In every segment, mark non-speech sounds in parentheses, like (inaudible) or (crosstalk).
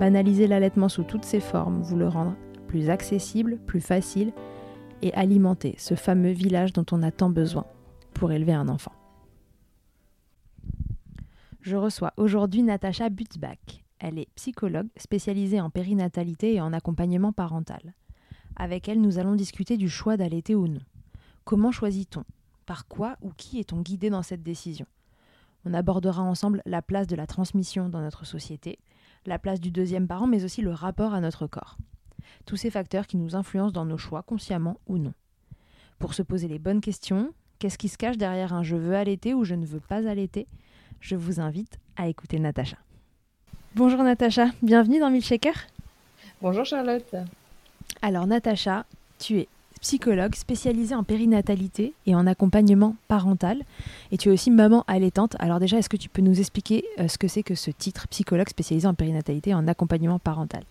banaliser l'allaitement sous toutes ses formes, vous le rendre plus accessible, plus facile et alimenter ce fameux village dont on a tant besoin pour élever un enfant. Je reçois aujourd'hui Natacha Butzbach. Elle est psychologue spécialisée en périnatalité et en accompagnement parental. Avec elle, nous allons discuter du choix d'allaiter ou non. Comment choisit-on? Par quoi ou qui est-on guidé dans cette décision? On abordera ensemble la place de la transmission dans notre société, la place du deuxième parent, mais aussi le rapport à notre corps. Tous ces facteurs qui nous influencent dans nos choix, consciemment ou non. Pour se poser les bonnes questions, qu'est-ce qui se cache derrière un je veux allaiter ou je ne veux pas allaiter Je vous invite à écouter Natacha. Bonjour Natacha, bienvenue dans Milkshaker. Bonjour Charlotte. Alors Natacha, tu es psychologue spécialisée en périnatalité et en accompagnement parental et tu es aussi maman allaitante. Alors déjà, est-ce que tu peux nous expliquer euh, ce que c'est que ce titre psychologue spécialisé en périnatalité et en accompagnement parental?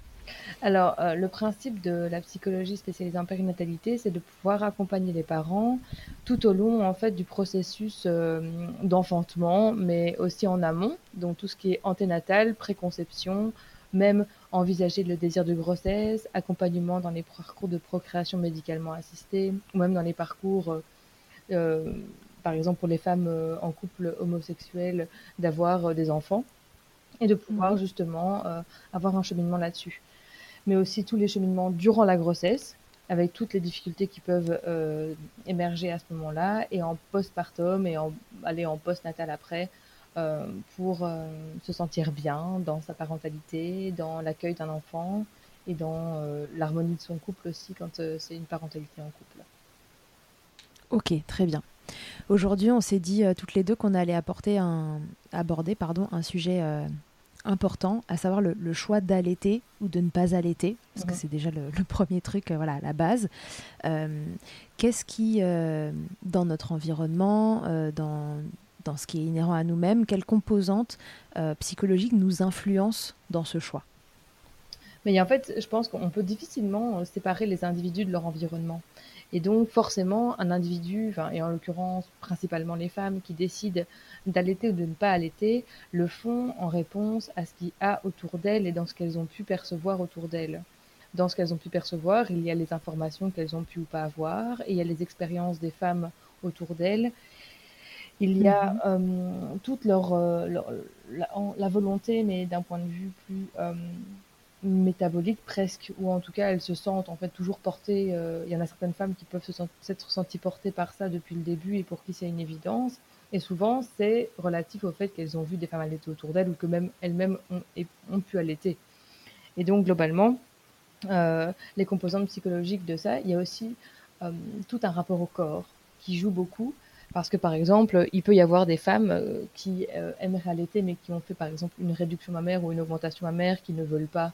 Alors, euh, le principe de la psychologie spécialisée en périnatalité, c'est de pouvoir accompagner les parents tout au long en fait du processus euh, d'enfantement, mais aussi en amont, donc tout ce qui est anténatal, préconception, même envisager le désir de grossesse, accompagnement dans les parcours de procréation médicalement assistée, ou même dans les parcours, euh, par exemple pour les femmes en couple homosexuel, d'avoir des enfants et de pouvoir mmh. justement avoir un cheminement là-dessus mais aussi tous les cheminements durant la grossesse, avec toutes les difficultés qui peuvent euh, émerger à ce moment-là, et en postpartum et en, aller en postnatal après, euh, pour euh, se sentir bien dans sa parentalité, dans l'accueil d'un enfant et dans l'harmonie de son couple aussi quand c'est une parentalité en couple. Ok, très bien. Aujourd'hui, on s'est dit toutes les deux qu'on allait apporter un, aborder pardon, un sujet important, à savoir le, choix d'allaiter ou de ne pas allaiter, parce que mhm. c'est déjà le, premier truc, euh, voilà, la base. Euh, qu'est-ce qui, euh, dans notre environnement, dans, dans ce qui est inhérent à nous-mêmes, quelles composantes psychologiques nous influencent dans ce choix? Mais en fait, je pense qu'on peut difficilement séparer les individus de leur environnement. Et donc, forcément, un individu, et en l'occurrence principalement les femmes, qui décident d'allaiter ou de ne pas allaiter, le font en réponse à ce qu'il y a autour d'elles et dans ce qu'elles ont pu percevoir autour d'elles. Dans ce qu'elles ont pu percevoir, il y a les informations qu'elles ont pu ou pas avoir, et il y a les expériences des femmes autour d'elles. Il y a mhm. euh, toute leur, euh, la, volonté, mais d'un point de vue plus euh, métabolique presque, ou en tout cas elles se sentent en fait toujours portées. Euh, il y en a certaines femmes qui peuvent se s'être senties portées par ça depuis le début et pour qui c'est une évidence. Et souvent c'est relatif au fait qu'elles ont vu des femmes allaiter autour d'elles ou que même elles-mêmes ont, ont, pu allaiter. Et donc globalement, les composantes psychologiques de ça, il y a aussi tout un rapport au corps qui joue beaucoup. Parce que par exemple, il peut y avoir des femmes euh, qui euh, aimeraient allaiter mais qui ont fait par exemple une réduction mammaire ou une augmentation mammaire qui ne veulent pas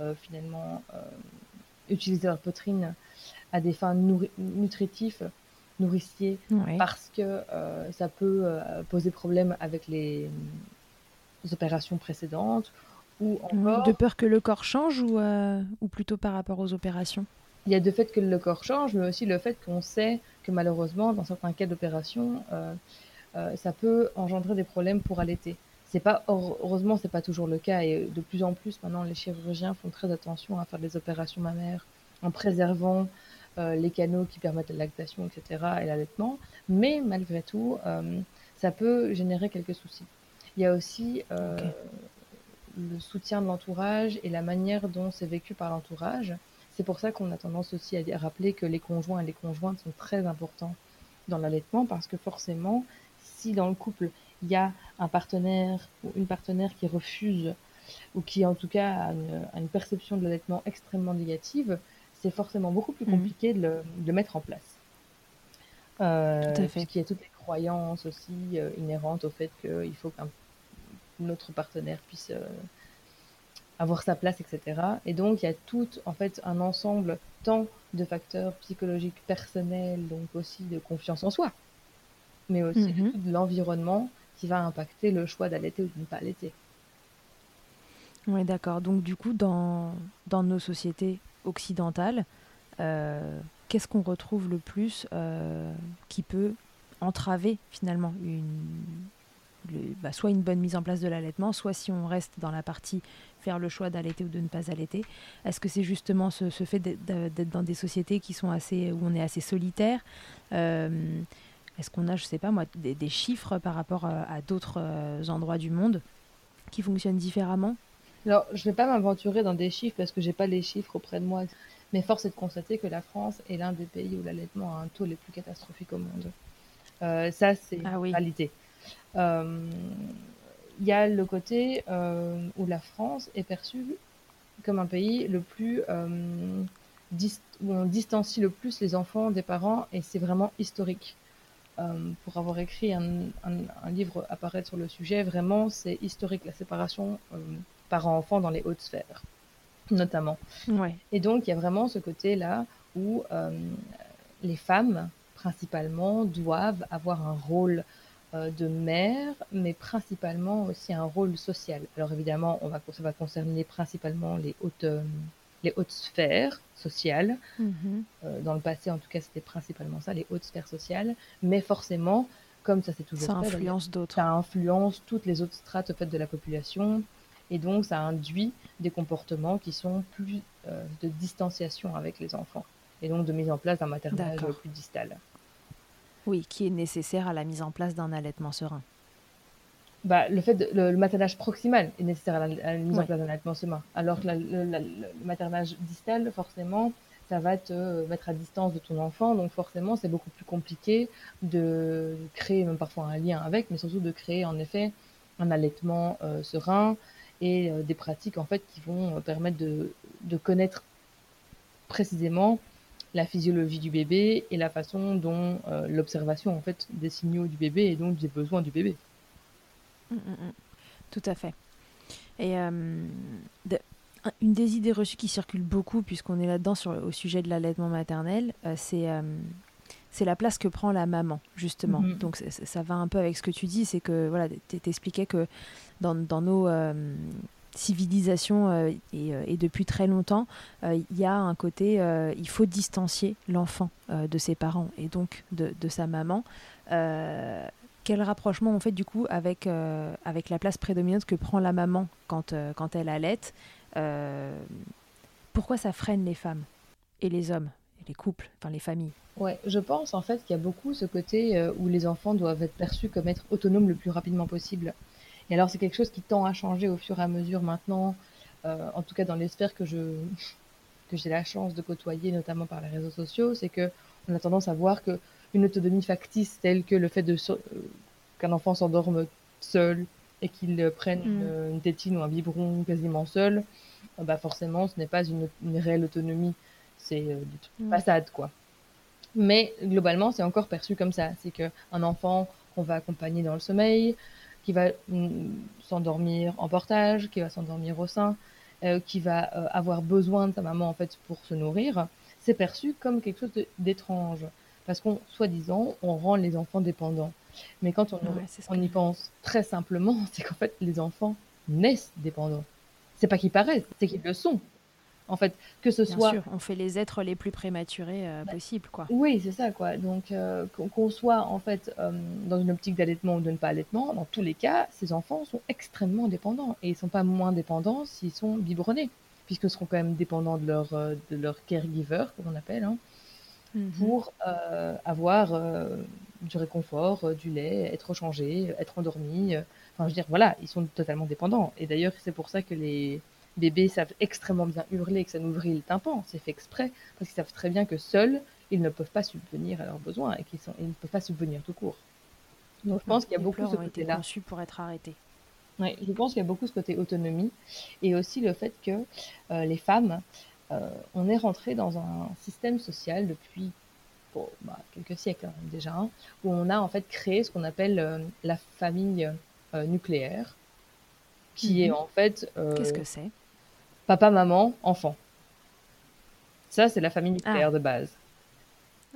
euh, finalement utiliser leur poitrine à des fins nutritives, nourriciers, parce que ça peut poser problème avec les, opérations précédentes ou encore... De peur que le corps change ou, ou plutôt par rapport aux opérations? Il y a de fait que le corps change, mais aussi le fait qu'on sait que malheureusement, dans certains cas d'opération, ça peut engendrer des problèmes pour allaiter. C'est pas heureusement c'est pas toujours le cas et de plus en plus maintenant les chirurgiens font très attention à faire des opérations mammaires en préservant euh, les canaux qui permettent la lactation, etc. et l'allaitement. Mais malgré tout, euh, ça peut générer quelques soucis. Il y a aussi euh, le soutien de l'entourage et la manière dont c'est vécu par l'entourage. C'est pour ça qu'on a tendance aussi à rappeler que les conjoints et les conjointes sont très importants dans l'allaitement parce que forcément, si dans le couple, il y a un partenaire ou une partenaire qui refuse ou qui en tout cas a une, perception de l'allaitement extrêmement négative, c'est forcément beaucoup plus mhm. compliqué de, le, mettre en place. Euh, tout à fait. Y a toutes les croyances aussi euh, inhérentes au fait qu'il faut qu'un autre partenaire puisse euh, avoir sa place, etc. Et donc, il y a tout, en fait, un ensemble tant de facteurs psychologiques personnels, donc aussi de confiance en soi, mais aussi mhm. de l'environnement qui va impacter le choix d'allaiter ou de ne pas allaiter. Oui, d'accord. Donc, du coup, dans, dans nos sociétés occidentales, euh, qu'est-ce qu'on retrouve le plus euh, qui peut entraver finalement une, bah, soit une bonne mise en place de l'allaitement, soit si on reste dans la partie faire le choix d'allaiter ou de ne pas allaiter. Est-ce que c'est justement ce, fait d'être dans des sociétés qui sont assez, où on est assez solitaire euh, Est-ce qu'on a, je sais pas moi, des, chiffres par rapport à, d'autres euh, endroits du monde qui fonctionnent différemment? Alors, je ne vais pas m'aventurer dans des chiffres parce que j'ai pas les chiffres auprès de moi, mais force est de constater que la France est l'un des pays où l'allaitement a un taux les plus catastrophiques au monde. Euh, ça, c'est ah une réalité. Euh, il y a le côté euh, où la France est perçue comme un pays le plus euh, où on distancie le plus les enfants des parents et c'est vraiment historique. pour avoir écrit un, livre apparaître sur le sujet, vraiment c'est historique la séparation parents-enfants dans les hautes sphères, notamment. Et donc il y a vraiment ce côté-là où les femmes principalement doivent avoir un rôle euh, de mère, mais principalement aussi un rôle social. Alors évidemment, on va, ça va concerner principalement les hautes, euh, les hautes sphères sociales. Mhm. Euh, dans le passé, en tout cas, c'était principalement ça, les hautes sphères sociales. Mais forcément, comme ça c'est toujours ça influence d'autres. Ça influence toutes les autres strates fait, de la population. Et donc, ça induit des comportements qui sont plus de distanciation avec les enfants. Et donc, de mise en place d'un maternage plus distal. Oui, qui est nécessaire à la mise en place d'un allaitement serein. Bah, le fait de, le, maternage proximal est nécessaire à la, mise en place d'un allaitement serein. Alors que le, maternage distal, forcément, ça va te mettre à distance de ton enfant, donc forcément, c'est beaucoup plus compliqué de créer même parfois un lien avec, mais surtout de créer en effet un allaitement euh, serein et euh, des pratiques en fait qui vont permettre de, de connaître précisément la physiologie du bébé et la façon dont euh, l'observation en fait des signaux du bébé et donc des besoins du bébé. Mmh, mmh, mmh. Tout à fait. Et euh, une des idées reçues qui circule beaucoup, puisqu'on est là-dedans au sujet de l'allaitement maternel, euh, c'est c'est la place que prend la maman, justement. Donc ça va un peu avec ce que tu dis, c'est que voilà, tu t'expliquais que dans, dans nos civilisation euh, euh, et, depuis très longtemps, euh, il y a un côté, il faut distancier l'enfant de ses parents et donc de, sa maman. quel rapprochement on fait du coup avec, avec la place prédominante que prend la maman quand, quand elle allait Pourquoi ça freine les femmes et les hommes, et les couples, enfin les familles? Ouais, je pense en fait qu'il y a beaucoup ce côté où les enfants doivent être perçus comme être autonomes le plus rapidement possible. Et alors, c'est quelque chose qui tend à changer au fur et à mesure maintenant, euh, en tout cas dans les sphères que je (laughs) que j'ai la chance de côtoyer, notamment par les réseaux sociaux, c'est que on a tendance à voir que une autonomie factice telle que le fait de euh, qu'un enfant s'endorme seul et qu'il prenne mm. une, tétine ou un biberon quasiment seul, euh, bah forcément, ce n'est pas une, une, réelle autonomie, c'est euh, des façade quoi. Mais globalement, c'est encore perçu comme ça, c'est que un enfant qu'on va accompagner dans le sommeil, qui va mm, s'endormir en portage, qui va s'endormir au sein, euh, qui va euh, avoir besoin de sa maman en fait pour se nourrir, c'est perçu comme quelque chose d'étrange. Parce qu'on, soi-disant, on rend les enfants dépendants. Mais quand on, on y pense très simplement, (laughs) c'est qu'en fait, les enfants naissent dépendants. C'est pas qu'ils paraissent, c'est qu'ils le sont. En fait, que ce soit. Sûr, on fait les êtres les plus prématurés euh, bah, possibles, quoi. Oui, c'est ça, quoi. Donc, euh, qu'on soit en fait euh, dans une optique d'allaitement ou de ne pas allaitement, dans tous les cas, ces enfants sont extrêmement dépendants et ils sont pas moins dépendants s'ils sont biberonnés, puisque seront quand même dépendants de leur de leur caregiver, comme on appelle, hein, mhm. pour avoir du réconfort, du lait, être changé, être endormi. Enfin, je veux dire, voilà, ils sont totalement dépendants. Et d'ailleurs, c'est pour ça que les bébés savent extrêmement bien hurler et que ça nous vrille le tympan. C'est fait exprès, parce qu'ils savent très bien que seuls, ils ne peuvent pas subvenir à leurs besoins et qu'ils ne peuvent pas subvenir tout court. Donc je pense qu'il y a beaucoup ce côté-là. pour être arrêtés. Oui, je pense qu'il y a beaucoup ce côté autonomie et aussi le fait que euh, les femmes, euh, on est rentré dans un système social depuis bah, quelques siècles hein, déjà, hein, où on a en fait créé ce qu'on appelle euh, la famille nucléaire, qui est mhm. en fait. Qu'est-ce que c'est? Papa, maman, enfant. Ça, c'est la famille nucléaire ah. de base.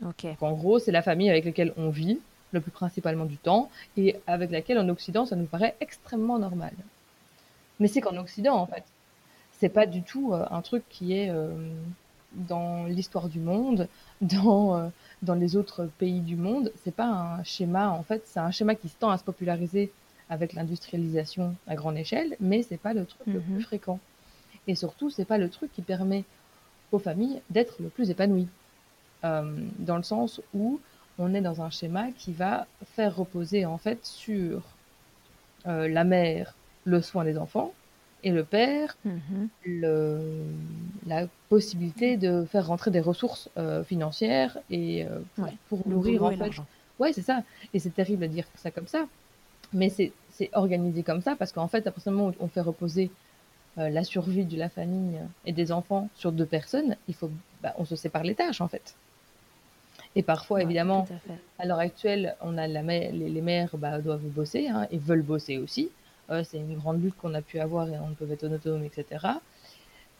Ok. en gros, c'est la famille avec laquelle on vit le plus principalement du temps, et avec laquelle en Occident, ça nous paraît extrêmement normal. Mais c'est qu'en Occident, en fait, c'est pas du tout euh, un truc qui est euh, dans l'histoire du monde, (laughs) dans, euh, dans les autres pays du monde. C'est pas un schéma, en fait, c'est un schéma qui se tend à se populariser avec l'industrialisation à grande échelle, mais c'est pas le truc le plus mhm. fréquent. Et surtout, c'est pas le truc qui permet aux familles d'être le plus épanouies. dans le sens où on est dans un schéma qui va faire reposer en fait sur euh, la mère le soin des enfants et le père mhm. la possibilité de faire rentrer des ressources euh, financières et euh, pour, nourrir en fait. Ouais, c'est ça. Et c'est terrible de dire ça comme ça, mais c'est organisé comme ça parce qu'en fait, à partir du moment où on fait reposer la survie de la famille et des enfants sur deux personnes, il faut, bah, on se sépare les tâches en fait. Et parfois, évidemment, à, l'heure actuelle, on a la les, les, mères bah, doivent bosser hein, et veulent bosser aussi. Euh, c'est une grande lutte qu'on a pu avoir et on peut être autonome, etc.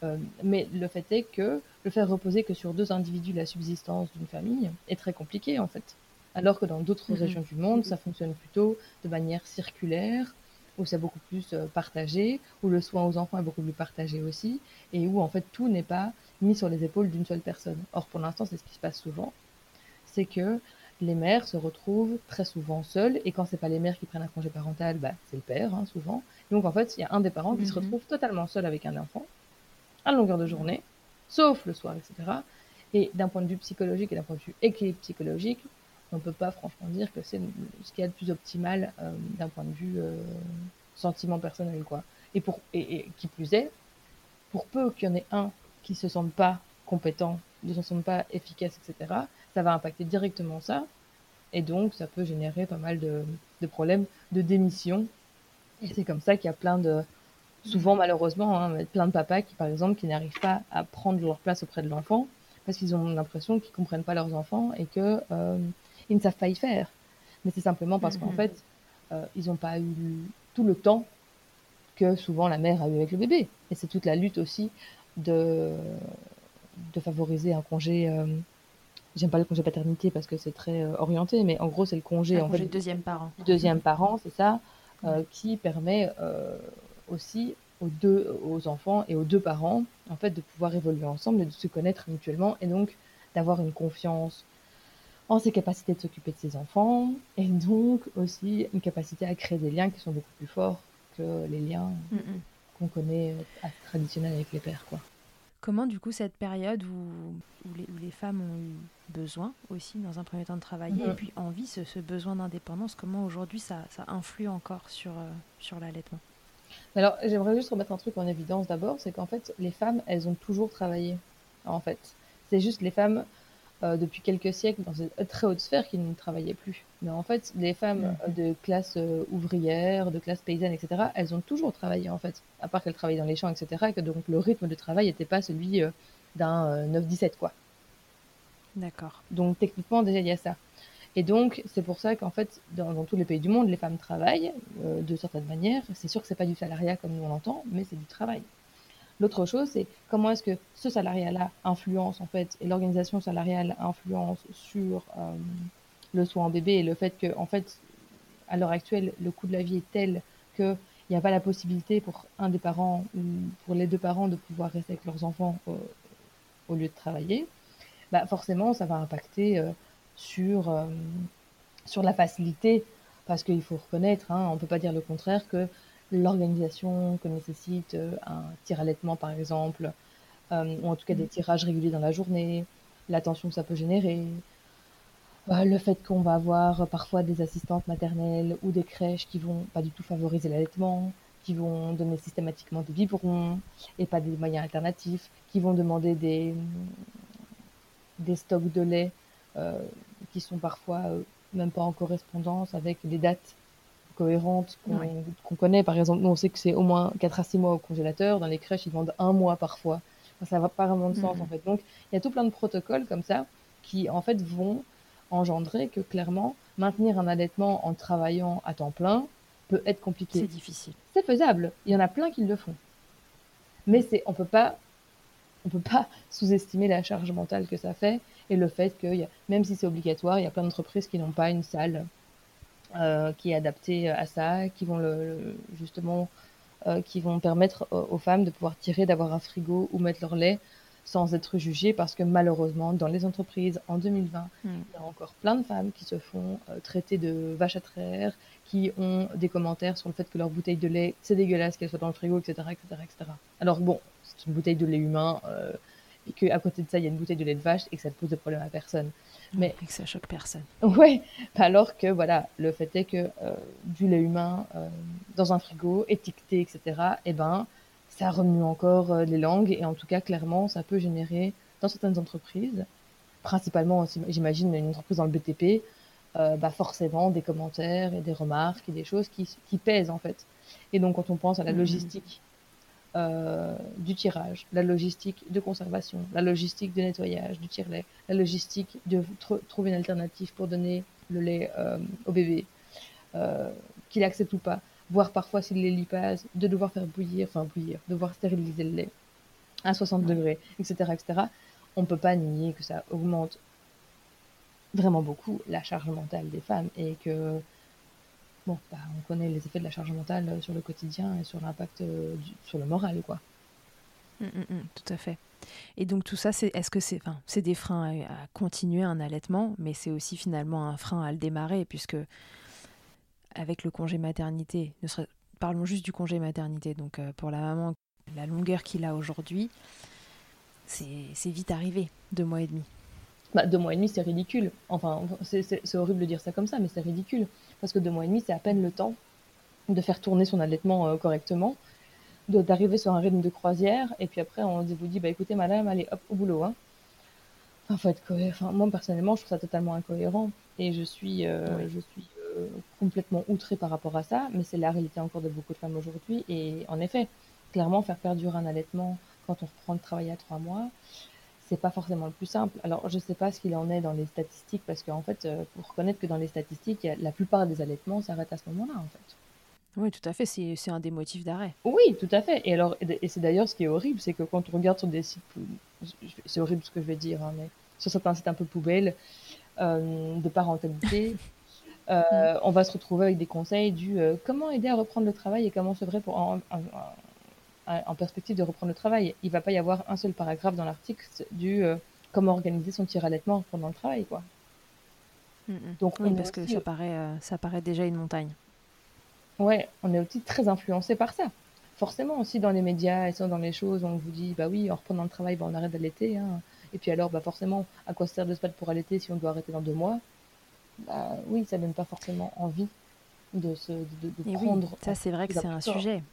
Euh, mais le fait est que le faire reposer que sur deux individus la subsistance d'une famille est très compliqué en fait. Alors que dans d'autres mhm. régions du monde, ça fonctionne plutôt de manière circulaire, où c'est beaucoup plus euh, partagé, où le soin aux enfants est beaucoup plus partagé aussi, et où en fait tout n'est pas mis sur les épaules d'une seule personne. Or pour l'instant, c'est ce qui se passe souvent c'est que les mères se retrouvent très souvent seules, et quand c'est pas les mères qui prennent un congé parental, bah, c'est le père, hein, souvent. Donc en fait, il y a un des parents qui se mhm. retrouve totalement seul avec un enfant, à longueur de journée, sauf le soir, etc. Et d'un point de vue psychologique et d'un point de vue équilibre psychologique, on peut pas franchement dire que c'est ce qui est le plus optimal euh, d'un point de vue euh, sentiment personnel, quoi. Et, pour, et, qui plus est, pour peu qu'il y en ait un qui se sente pas compétent, ne se sente pas efficace, etc., ça va impacter directement ça. Et donc, ça peut générer pas mal de, problèmes de démission. Et c'est comme ça qu'il y a plein de, souvent malheureusement, hein, plein de papas qui, par exemple, qui n'arrivent pas à prendre leur place auprès de l'enfant parce qu'ils ont l'impression qu'ils comprennent pas leurs enfants et que euh, ils ne savent pas y faire. Mais c'est simplement parce qu'en mhm. fait, euh, ils n'ont pas eu tout le temps que souvent la mère a eu avec le bébé. Et c'est toute la lutte aussi de, de favoriser un congé euh, j'aime pas le congé paternité parce que c'est très euh, orienté, mais en gros, c'est le congé. en congé fait, deuxième parent. Deuxième parent, c'est ça, euh, qui permet aussi aux deux, aux enfants et aux deux parents, en fait, de pouvoir évoluer ensemble et de se connaître mutuellement et donc d'avoir une confiance en ses capacités de s'occuper de ses enfants et donc aussi une capacité à créer des liens qui sont beaucoup plus forts que les liens mm, mm. qu'on connaît traditionnels avec les pères, quoi. Comment du coup cette période où, où, les, femmes ont eu besoin aussi dans un premier temps de travailler et puis envie, ce, ce besoin d'indépendance, comment aujourd'hui ça, ça, influe encore sur, euh, sur l'allaitement? Alors j'aimerais juste remettre un truc en évidence d'abord, c'est qu'en fait les femmes elles ont toujours travaillé en fait. C'est juste les femmes euh, depuis quelques siècles dans une très haute sphère qui ne travaillaient plus. Mais en fait, les femmes mhm. de classe euh, ouvrière, de classe paysanne, etc., elles ont toujours travaillé en fait, à part qu'elles travaillaient dans les champs, etc., et que donc le rythme de travail n'était pas celui euh, d'un 9-17, quoi. D'accord. Donc techniquement, déjà, il y a ça. Et donc, c'est pour ça qu'en fait, dans, dans, tous les pays du monde, les femmes travaillent de certaines manières. C'est sûr que c'est pas du salariat comme nous on l'entend, mais c'est du travail. L'autre chose, c'est comment est-ce que ce salariat-là influence en fait, et l'organisation salariale influence sur euh, le soin en bébé et le fait que, en fait, à l'heure actuelle, le coût de la vie est tel qu'il n'y a pas la possibilité pour un des parents ou pour les deux parents de pouvoir rester avec leurs enfants au lieu de travailler, bah forcément, ça va impacter euh, sur, euh, sur la facilité, parce qu'il faut reconnaître, hein, on ne peut pas dire le contraire, que l'organisation que nécessite euh, un tir allaitement par exemple, euh, ou en tout cas des mm. tirages réguliers dans la journée, l'attention que ça peut générer, le fait qu'on va avoir parfois des assistantes maternelles ou des crèches qui vont pas du tout favoriser l'allaitement, qui vont donner systématiquement des biberons et pas des moyens alternatifs, qui vont demander des, des stocks de lait euh, qui sont parfois euh, même pas en correspondance avec des dates cohérentes qu'on connaît. Par exemple, nous, on sait que c'est au moins 4 à 6 mois au congélateur. Dans les crèches, ils vendent un mois parfois. ça n'a pas vraiment de sens, en fait. Donc, il y a tout plein de protocoles comme ça qui, en fait, vont engendrer que, clairement, maintenir un allaitement en travaillant à temps plein peut être compliqué. C'est difficile. C'est faisable. Il y en a plein qui le font. Mais c'est, on peut pas, on peut pas (laughs) sous-estimer la charge mentale que ça fait et le fait que, même si c'est obligatoire, il y a plein d'entreprises qui n'ont pas une salle euh, qui est adaptée à ça, qui vont le, justement, euh, qui vont permettre aux femmes de pouvoir tirer, d'avoir un frigo ou mettre leur lait sans être jugées parce que malheureusement, dans les entreprises en 2020, hmm. il y a encore plein de femmes qui se font euh, traiter de vaches à traire, qui ont des commentaires sur le fait que leur bouteille de lait, c'est dégueulasse qu'elle soit dans le frigo, etc., etc., etc. Alors bon, c'est une bouteille de lait humain, et qu'à côté de ça, il y a une bouteille de lait de vache et que ça ne pose de problème à personne. Mais et que ça choque personne. (laughs) Ouais, alors que voilà, le fait est que euh, du lait humain dans un frigo, étiqueté, etc., eh ben, ça remue encore euh, les langues et en tout cas, clairement, ça peut générer dans certaines entreprises, principalement, j'imagine, une entreprise dans le BTP, euh, bah forcément des commentaires et des remarques et des choses qui, qui, pèsent en fait. Et donc, quand on pense à la mmh. logistique euh, du tirage, la logistique de conservation, la logistique de nettoyage du tire-lait, la logistique de trouver une alternative pour donner le lait au bébé, qu'il accepte ou pas, voire parfois s'il les lipase, de devoir faire bouillir, enfin bouillir, devoir stériliser le lait à 60 degrés, etc., etc., on ne peut pas nier que ça augmente vraiment beaucoup la charge mentale des femmes et que, bon, bah, on connaît les effets de la charge mentale sur le quotidien et sur l'impact euh, sur le moral, quoi. Mmh, mmh, mmh, tout à fait. Et donc tout ça, c'est, est-ce que c'est, enfin, c'est des freins à, à, continuer un allaitement, mais c'est aussi finalement un frein à le démarrer, puisque avec le congé maternité, ne serait, parlons juste du congé maternité, donc euh, pour la maman, la longueur qu'il a aujourd'hui, c'est vite arrivé, deux mois et demi. Bah, deux mois et demi, c'est ridicule. Enfin, c'est horrible de dire ça comme ça, mais c'est ridicule. Parce que deux mois et demi, c'est à peine le temps de faire tourner son allaitement euh, correctement, d'arriver sur un rythme de croisière, et puis après, on vous dit, bah écoutez, madame, allez, hop, au boulot. Hein. Enfin, faut être cohérent. Enfin, moi, personnellement, je trouve ça totalement incohérent. Et je suis, euh, je suis euh, complètement outré par rapport à ça, mais c'est la réalité encore de beaucoup de femmes aujourd'hui. Et en effet, clairement, faire perdurer un allaitement quand on reprend le travail à trois mois, c'est pas forcément le plus simple. Alors, je sais pas ce qu'il en est dans les statistiques, parce qu'en fait, euh, pour reconnaître que dans les statistiques, la plupart des allaitements s'arrêtent à ce moment-là, en fait. Oui, tout à fait, c'est un des motifs d'arrêt. Oui, tout à fait. Et alors, et c'est d'ailleurs ce qui est horrible, c'est que quand on regarde sur des sites, c'est horrible ce que je vais dire, hein, mais sur certains sites un peu poubelles euh, de parentalité, (laughs) euh, on va se retrouver avec des conseils du euh, comment aider à reprendre le travail et comment se vrai pour en, perspective de reprendre le travail. Il va pas y avoir un seul paragraphe dans l'article du euh, comment organiser son tir allaitement pendant le travail, quoi. Donc, oui, parce que ça paraît, ça paraît déjà une montagne. Ouais, on est aussi très influencé par ça. Forcément, aussi dans les médias et dans les choses, on vous dit, bah oui, en reprenant le travail, bah, on arrête d'allaiter. Hein. Et puis alors, bah forcément, à quoi sert de se battre pour allaiter si on doit arrêter dans deux mois? Bah, oui, ça donne pas forcément envie de, se, de, prendre. ça, c'est vrai que c'est un sujet.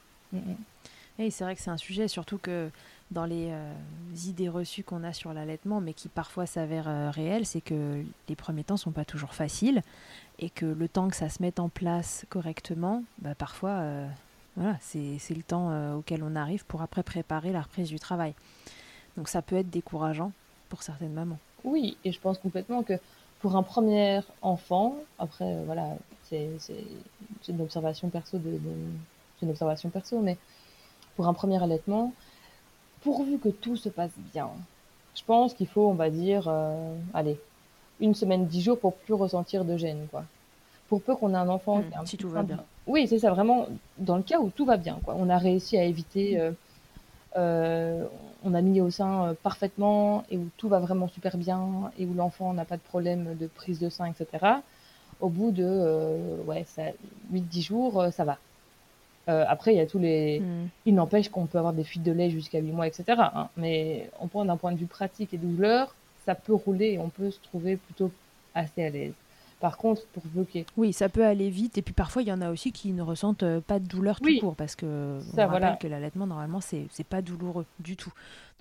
Et c'est vrai que c'est un sujet, surtout que dans les euh, idées reçues qu'on a sur l'allaitement, mais qui parfois s'avèrent euh, réelles, c'est que les premiers temps sont pas toujours faciles et que le temps que ça se mette en place correctement, bah, parfois, euh, voilà, c'est le temps auquel on arrive pour après préparer la reprise du travail. Donc ça peut être décourageant pour certaines mamans. Oui, et je pense complètement que pour un premier enfant, après, euh, voilà, c'est une observation perso, de, une observation perso, mais pour un premier allaitement, pourvu que tout se passe bien, je pense qu'il faut, on va dire, euh, allez, une semaine, dix jours pour plus ressentir de gêne, quoi. Pour peu qu'on ait un enfant mmh, si tout va bien. Oui, c'est ça, vraiment, dans le cas où tout va bien, quoi. On a réussi à éviter, euh, on a mis au sein euh, parfaitement et où tout va vraiment super bien et où l'enfant n'a pas de problème de prise de sein, etc. Au bout de euh, ouais, 8-10 jours, euh, ça va. Après, il y a tous les. Hmm. Il n'empêche qu'on peut avoir des fuites de lait jusqu'à 8 mois, etc. Hein. Mais on prend d'un point de vue pratique et douleur, ça peut rouler et on peut se trouver plutôt assez à l'aise. Par contre, pour bloquer. Oui, ça peut aller vite. Et puis parfois, il y en a aussi qui ne ressentent euh, pas de douleur tout court. Parce que ça, on rappelle que l'allaitement, normalement, c'est pas douloureux du tout.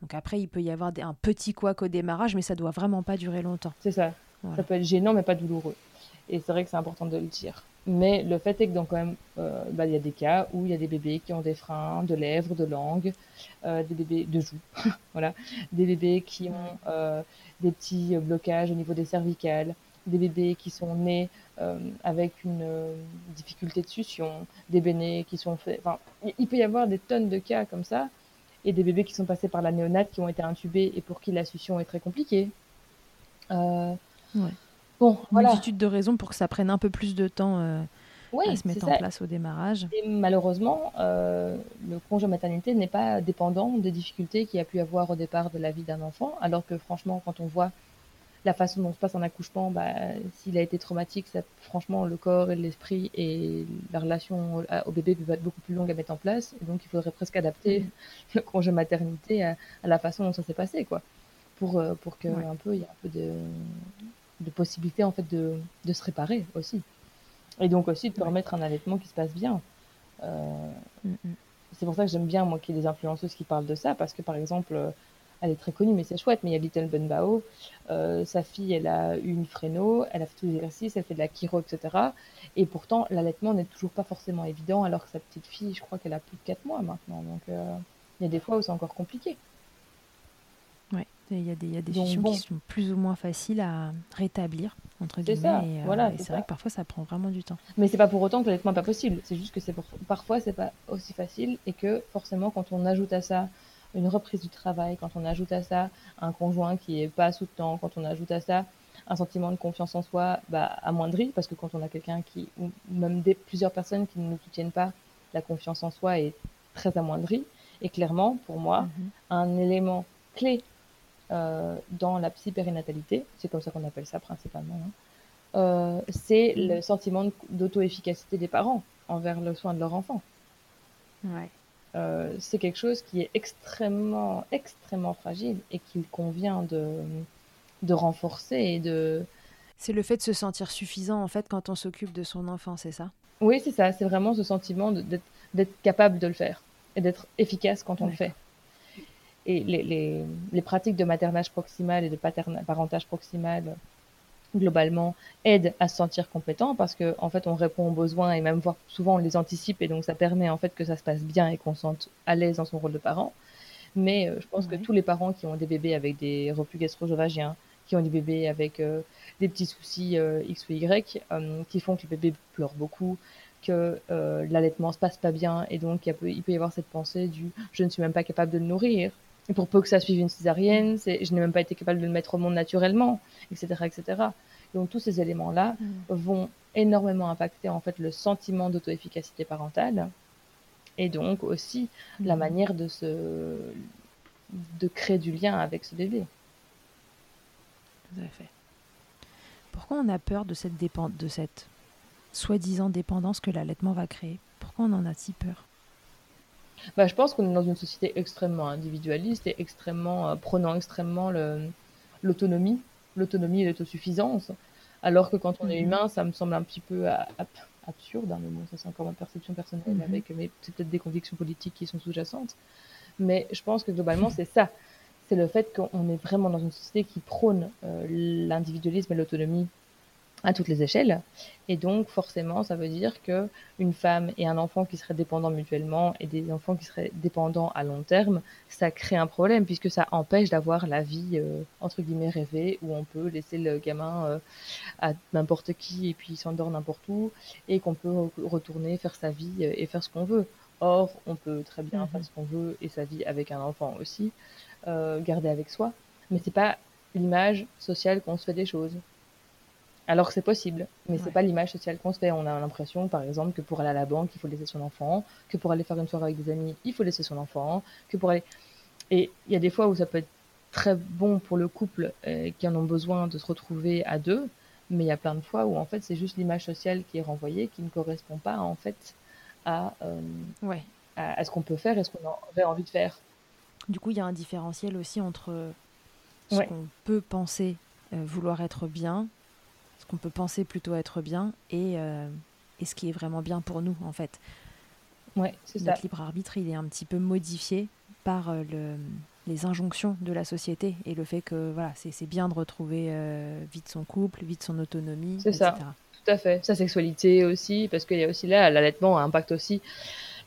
Donc après, il peut y avoir un petit couac au démarrage, mais ça doit vraiment pas durer longtemps. C'est ça. Ça peut être gênant, mais pas douloureux. Et c'est vrai que c'est important de le dire. Mais le fait est que dans quand même, euh, bah, il y a des cas où il y a des bébés qui ont des freins de lèvres, de langue, euh, des bébés de joues, (laughs) voilà, des bébés qui ont des petits blocages au niveau des cervicales, des bébés qui sont nés euh, avec une euh, difficulté de succion, des bébés qui sont faits. Enfin, il peut y avoir des tonnes de cas comme ça, et des bébés qui sont passés par la néonate, qui ont été intubés et pour qui la succion est très compliquée. Euh, ouais. Bon, voilà. Une multitude de raisons pour que ça prenne un peu plus de temps à se mettre en place au démarrage. Et malheureusement, le congé maternité n'est pas dépendant des difficultés qu'il y a pu avoir au départ de la vie d'un enfant, alors que franchement, quand on voit la façon dont se passe un accouchement, bah, s'il a été traumatique, ça, franchement, le corps et l'esprit et la relation au, bébé peut être beaucoup plus longue à mettre en place. Et donc, il faudrait presque adapter mm. (laughs) le congé maternité à, la façon dont ça s'est passé, quoi. Pour, euh, pour un peu, y ait un peu de, de possibilité, en fait, de, de, se réparer aussi. Et donc aussi de permettre un allaitement qui se passe bien. Euh, mm, mm. C'est pour ça que j'aime bien, moi, qu'il y ait des influenceuses qui parlent de ça, parce que, par exemple, elle est très connue, mais c'est chouette. Mais il y a Little Bunbao, euh, sa fille, elle a eu une fréno, elle a fait tous les exercices, elle fait de la chiro, etc. Et pourtant, l'allaitement n'est toujours pas forcément évident, alors que sa petite fille, je crois qu'elle a plus de 4 mois maintenant. Donc, euh, il y a des fois où c'est encore compliqué. Il y a des, y a des qui sont plus ou moins faciles à rétablir, entre guillemets. Ça, et, euh, voilà, c'est vrai que parfois, ça prend vraiment du temps. Mais c'est pas pour autant que l'allaitement n'est pas possible. C'est juste que c'est pour... parfois, c'est pas aussi facile et que forcément, quand on ajoute à ça une reprise du travail, quand on ajoute à ça un conjoint qui est pas soutenant, quand on ajoute à ça un sentiment de confiance en soi bah, amoindri, parce que quand on a quelqu'un qui, ou même des, plusieurs personnes qui ne nous soutiennent pas, la confiance en soi est très amoindrie. Et clairement, pour moi, mhm. un élément clé dans la psy-périnatalité, c'est comme ça qu'on appelle ça principalement, hein, euh, c'est mhm. le sentiment d'auto-efficacité des parents envers le soin de leur enfant. Ouais. Euh, c'est quelque chose qui est extrêmement, extrêmement fragile et qu'il convient de, de renforcer et de... C'est le fait de se sentir suffisant, en fait, quand on s'occupe de son enfant, c'est ça? Oui, c'est ça. C'est vraiment ce sentiment d'être capable de le faire et d'être efficace quand on le fait. Et les, les, les, pratiques de maternage proximal et de parentage proximal globalement aide à se sentir compétent parce que en fait on répond aux besoins et même voire souvent on les anticipe et donc ça permet en fait que ça se passe bien et qu'on se sente à l'aise dans son rôle de parent. Mais euh, je pense que tous les parents qui ont des bébés avec des reflux gastro-œsophagiens, qui ont des bébés avec euh, des petits soucis euh, X ou Y, qui font que le bébé pleure beaucoup, que l'allaitement se passe pas bien et donc il peut y avoir cette pensée du je ne suis même pas capable de le nourrir, et pour peu que ça suive une césarienne, je n'ai même pas été capable de le mettre au monde naturellement, etc., etc. Donc tous ces éléments-là mm. vont énormément impacter en fait le sentiment d'auto-efficacité parentale et donc aussi la mm. manière de se de créer du lien avec ce bébé. Tout à fait. Pourquoi on a peur de cette, de cette soi-disant dépendance que l'allaitement va créer? Pourquoi on en a si peur? Bah, je pense qu'on est dans une société extrêmement individualiste et extrêmement euh, prenant extrêmement l'autonomie, l'autonomie et l'autosuffisance. Alors que quand on est mhm. humain, ça me semble un petit peu absurde, hein, mais bon, ça c'est encore ma perception personnelle mhm. avec, mais c'est peut-être des convictions politiques qui sont sous-jacentes. Mais je pense que globalement, c'est ça. C'est le fait qu'on est vraiment dans une société qui prône euh, l'individualisme et l'autonomie à toutes les échelles. Et donc, forcément, ça veut dire que une femme et un enfant qui seraient dépendants mutuellement et des enfants qui seraient dépendants à long terme, ça crée un problème puisque ça empêche d'avoir la vie euh, entre guillemets rêvée où on peut laisser le gamin euh, à n'importe qui et puis il s'endort n'importe où et qu'on peut retourner faire sa vie euh, et faire ce qu'on veut. Or, on peut très bien faire mhm. ce qu'on veut et sa vie avec un enfant aussi, garder avec soi, mais c'est pas l'image sociale qu'on se fait des choses. Alors que c'est possible, mais c'est pas l'image sociale qu'on se fait. On a l'impression, par exemple, que pour aller à la banque, il faut laisser son enfant, que pour aller faire une soirée avec des amis, il faut laisser son enfant, que pour aller. Et il y a des fois où ça peut être très bon pour le couple euh, qui en ont besoin de se retrouver à deux, mais il y a plein de fois où en fait c'est juste l'image sociale qui est renvoyée, qui ne correspond pas en fait à, euh, ouais. à, ce qu'on peut faire et ce qu'on aurait envie de faire. Du coup, il y a un différentiel aussi entre ce qu'on peut penser euh, vouloir être bien qu'on peut penser plutôt être bien et, et ce qui est vraiment bien pour nous en fait. Ouais, c'est ça. Notre libre arbitre, il est un petit peu modifié par le, les injonctions de la société et le fait que voilà, c'est bien de retrouver vite son couple, vite son autonomie, C'est ça. Tout à fait. Sa sexualité aussi, parce qu'il y a aussi là, l'allaitement impacte aussi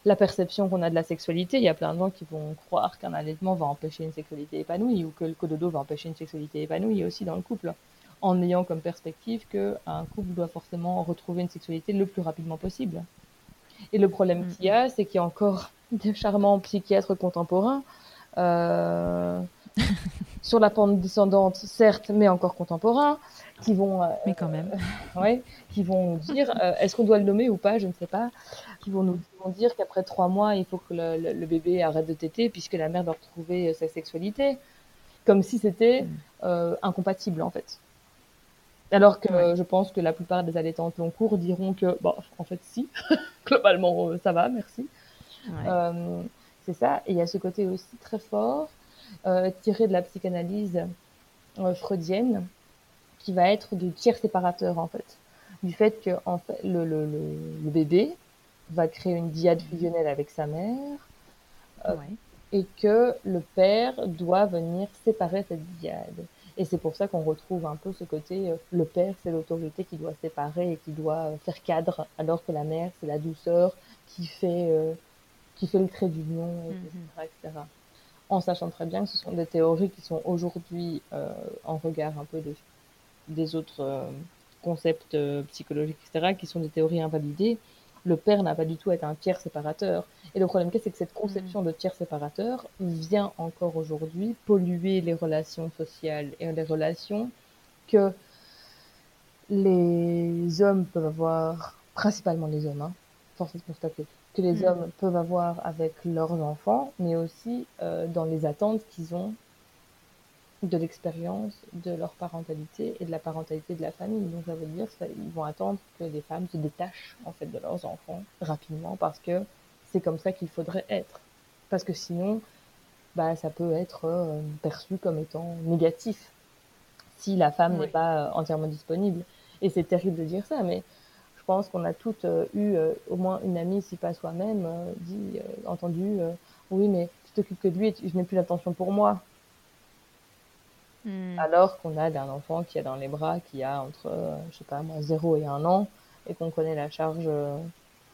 la perception qu'on a de la sexualité. Il y a plein de gens qui vont croire qu'un allaitement va empêcher une sexualité épanouie ou que le cododo va empêcher une sexualité épanouie aussi dans le couple, en ayant comme perspective qu'un couple doit forcément retrouver une sexualité le plus rapidement possible. Et le problème qu'il y a, c'est qu'il y a encore (laughs) des charmants psychiatres contemporains euh, (laughs) sur la pente descendante, certes, mais encore contemporains, qui vont, euh, mais quand même, (laughs) ouais, qui vont dire, euh, est-ce qu'on doit le nommer ou pas, je ne sais pas, qui vont nous dire qu'après trois mois, il faut que le, bébé arrête de téter puisque la mère doit retrouver sa sexualité, comme si c'était mm. incompatible en fait. Alors que je pense que la plupart des allaitantes long cours diront que, bon, en fait, si, (laughs) globalement, ça va, merci. c'est ça. Et il y a ce côté aussi très fort, tiré de la psychanalyse freudienne, qui va être du tiers séparateur en fait. Du fait que en fait, le, le, le, bébé va créer une diade fusionnelle avec sa mère euh, et que le père doit venir séparer cette diade. Et c'est pour ça qu'on retrouve un peu ce côté, euh, le père c'est l'autorité qui doit séparer et qui doit euh, faire cadre, alors que la mère c'est la douceur qui fait, qui fait le trait d'union, etc., etc. En sachant très bien que ce sont des théories qui sont aujourd'hui en regard un peu de des autres euh, concepts euh, psychologiques, etc., qui sont des théories invalidées, le père n'a pas du tout être un tiers séparateur. Et le problème, c'est que cette conception mm. de tiers séparateur vient encore aujourd'hui polluer les relations sociales et les relations que les hommes peuvent avoir, principalement les hommes, hein, force de constater, que les mm. hommes peuvent avoir avec leurs enfants, mais aussi euh, dans les attentes qu'ils ont de l'expérience de leur parentalité et de la parentalité de la famille. Donc ça veut dire qu'ils vont attendre que les femmes se détachent en fait de leurs enfants rapidement parce que c'est comme ça qu'il faudrait être. Parce que sinon, bah, ça peut être euh, perçu comme étant négatif si la femme n'est pas euh, entièrement disponible. Et c'est terrible de dire ça, mais je pense qu'on a toutes euh, eu au moins une amie, si pas soi-même, dit, entendu, oui, mais tu t'occupes que de lui et je n'ai plus l'attention pour moi. Hmm. Alors qu'on a un enfant qui a dans les bras, qui a entre, euh, je sais pas moi, 0 et 1 an, et qu'on connaît la charge euh,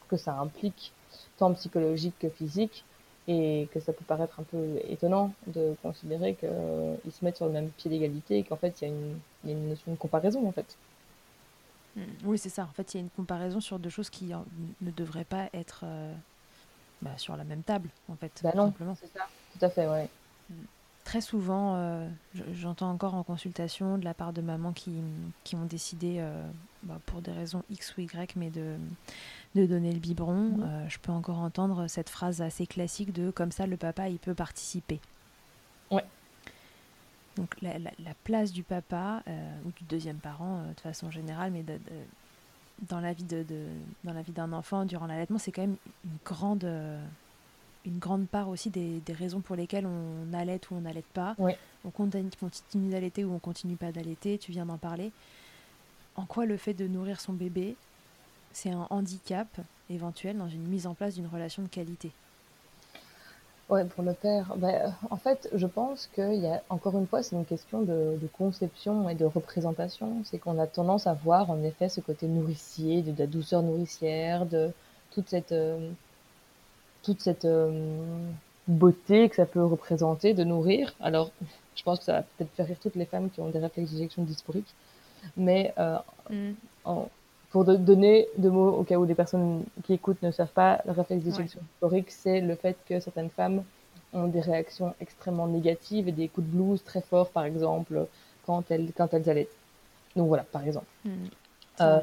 que ça implique, tant psychologique que physique, et que ça peut paraître un peu étonnant de considérer qu'ils euh, se mettent sur le même pied d'égalité et qu'en fait, il y, a une notion de comparaison, en fait. Hmm. Oui, c'est ça. En fait, il y a une comparaison sur deux choses qui ne devraient pas être bah, sur la même table, en fait. Bah non, c'est ça. Tout à fait, ouais. Hmm très souvent, euh, j'entends encore en consultation de la part de mamans qui, qui ont décidé, euh, bah, pour des raisons X ou Y, mais de, de donner le biberon. Mhm. Euh, je peux encore entendre cette phrase assez classique de comme ça, le papa, il peut participer. Ouais. Donc la, place du papa ou du deuxième parent, de façon générale, mais dans la vie de, dans la vie d'un enfant durant l'allaitement, c'est quand même une grande une grande part aussi des, raisons pour lesquelles on allait ou on n'allait pas. On continue, continue d'allaiter ou on continue pas d'allaiter, tu viens d'en parler. En quoi le fait de nourrir son bébé, c'est un handicap éventuel dans une mise en place d'une relation de qualité? Ouais, pour le père, ben, en fait, je pense qu'il y a, encore une fois, c'est une question de, conception et de représentation. C'est qu'on a tendance à voir, en effet, ce côté nourricier, de, la douceur nourricière, de toute cette, euh, toute cette euh, beauté que ça peut représenter de nourrir. Alors, je pense que ça va peut-être faire rire toutes les femmes qui ont des réflexes d'éjection dysphoriques, mais euh, mm. pour donner deux mots au cas où des personnes qui écoutent ne savent pas, le réflexe d'éjection dysphorique, c'est le fait que certaines femmes ont des réactions extrêmement négatives et des coups de blues très forts, par exemple, quand elles, quand elles allaitent. Donc voilà, par exemple. Mm. Euh,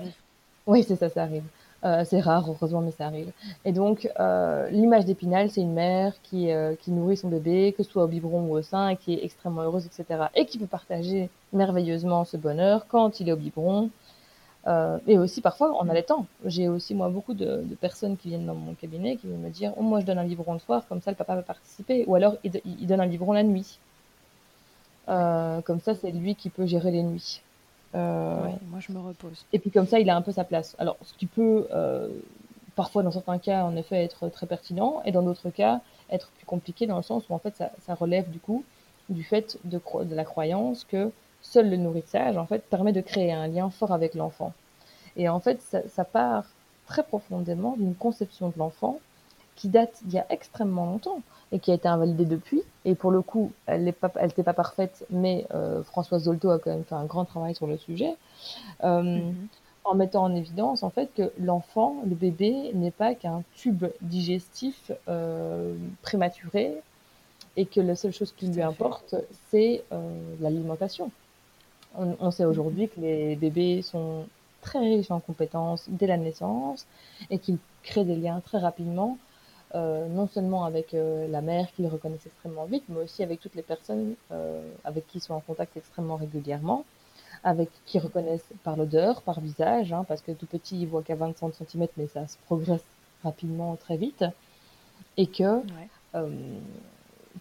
oui, c'est ça, ça arrive. Euh, c'est rare, heureusement, mais ça arrive. Et donc, euh, l'image d'Épinal, c'est une mère qui, euh, qui nourrit son bébé, que ce soit au biberon ou au sein, et qui est extrêmement heureuse, etc. Et qui peut partager merveilleusement ce bonheur quand il est au biberon, et aussi parfois en allaitant. J'ai aussi, moi, beaucoup de, personnes qui viennent dans mon cabinet qui viennent me dire oh, Moi, je donne un biberon le soir, comme ça, le papa va participer. Ou alors, il, il donne un biberon la nuit. comme ça, c'est lui qui peut gérer les nuits. Moi, je me repose. Et puis comme ça, il a un peu sa place. Alors, ce qui peut, parfois, dans certains cas, en effet, être très pertinent, et dans d'autres cas, être plus compliqué dans le sens où, en fait, ça, ça relève du coup du fait de, de la croyance que seul le nourrissage, en fait, permet de créer un lien fort avec l'enfant. Et en fait, ça, ça part très profondément d'une conception de l'enfant qui date d'il y a extrêmement longtemps et qui a été invalidée depuis. Et pour le coup, elle n'était pas, pas, parfaite, mais euh, Françoise Zolto a quand même fait un grand travail sur le sujet, euh, mm-hmm. en mettant en évidence en fait que l'enfant, le bébé, n'est pas qu'un tube digestif euh, prématuré et que la seule chose qui lui importe, c'est l'alimentation. On, on, sait aujourd'hui que les bébés sont très riches en compétences dès la naissance et qu'ils créent des liens très rapidement euh, non seulement avec euh, la mère qu'ils reconnaissent extrêmement vite, mais aussi avec toutes les personnes euh, avec qui ils sont en contact extrêmement régulièrement, avec qui reconnaissent par l'odeur, par visage, hein, parce que tout petit, ils voient qu'à 20 cm, mais ça se progresse rapidement très vite, et que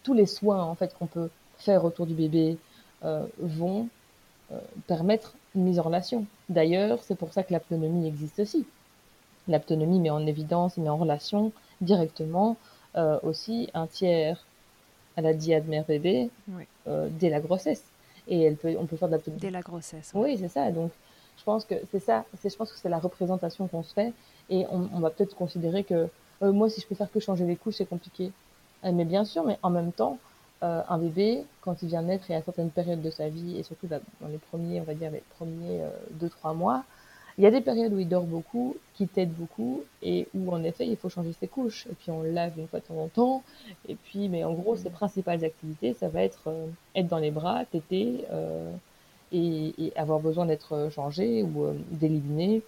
tous les soins en fait qu'on peut faire autour du bébé vont permettre une mise en relation. D'ailleurs, c'est pour ça que l'autonomie existe aussi. L'autonomie met en évidence, met en relation directement euh, aussi un tiers à la diade mère-bébé euh, dès la grossesse. Et elle peut, on peut faire de la Dès la grossesse. Oui, c'est ça. Donc, je pense que c'est ça. Je pense que c'est la représentation qu'on se fait. Et on, va peut-être considérer que euh, moi, si je peux faire que changer les couches, c'est compliqué. Mais bien sûr, mais en même temps, un bébé, quand il vient naître et à certaines périodes de sa vie, et surtout bah, dans les premiers, on va dire les premiers 2-3 mois, il y a des périodes où il dort beaucoup, qui t'aident beaucoup, et où en effet il faut changer ses couches. Et puis on lave une fois de temps en temps. Et puis, mais en gros, ses principales activités, ça va être euh, être dans les bras, téter, euh, et, avoir besoin d'être changé ou euh, d'éliminé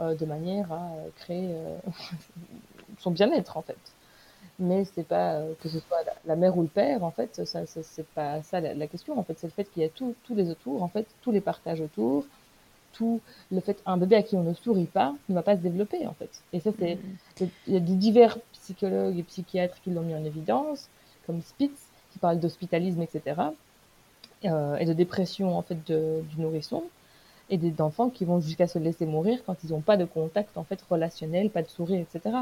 euh, de manière à créer (laughs) son bien-être en fait. Mais c'est pas que ce soit la, mère ou le père, en fait, ça, c'est pas ça la, question. En fait, c'est le fait qu'il y a tous les autour, en fait, tous les partages autour tout le fait un bébé à qui on ne sourit pas ne va pas se développer en fait. Et ça c'est mm. il y a des divers psychologues et psychiatres qui l'ont mis en évidence, comme Spitz qui parle d'hospitalisme etc. Euh, et de dépression en fait de, du nourrisson et des enfants qui vont jusqu'à se laisser mourir quand ils n'ont pas de contact en fait relationnel, pas de sourire, etc.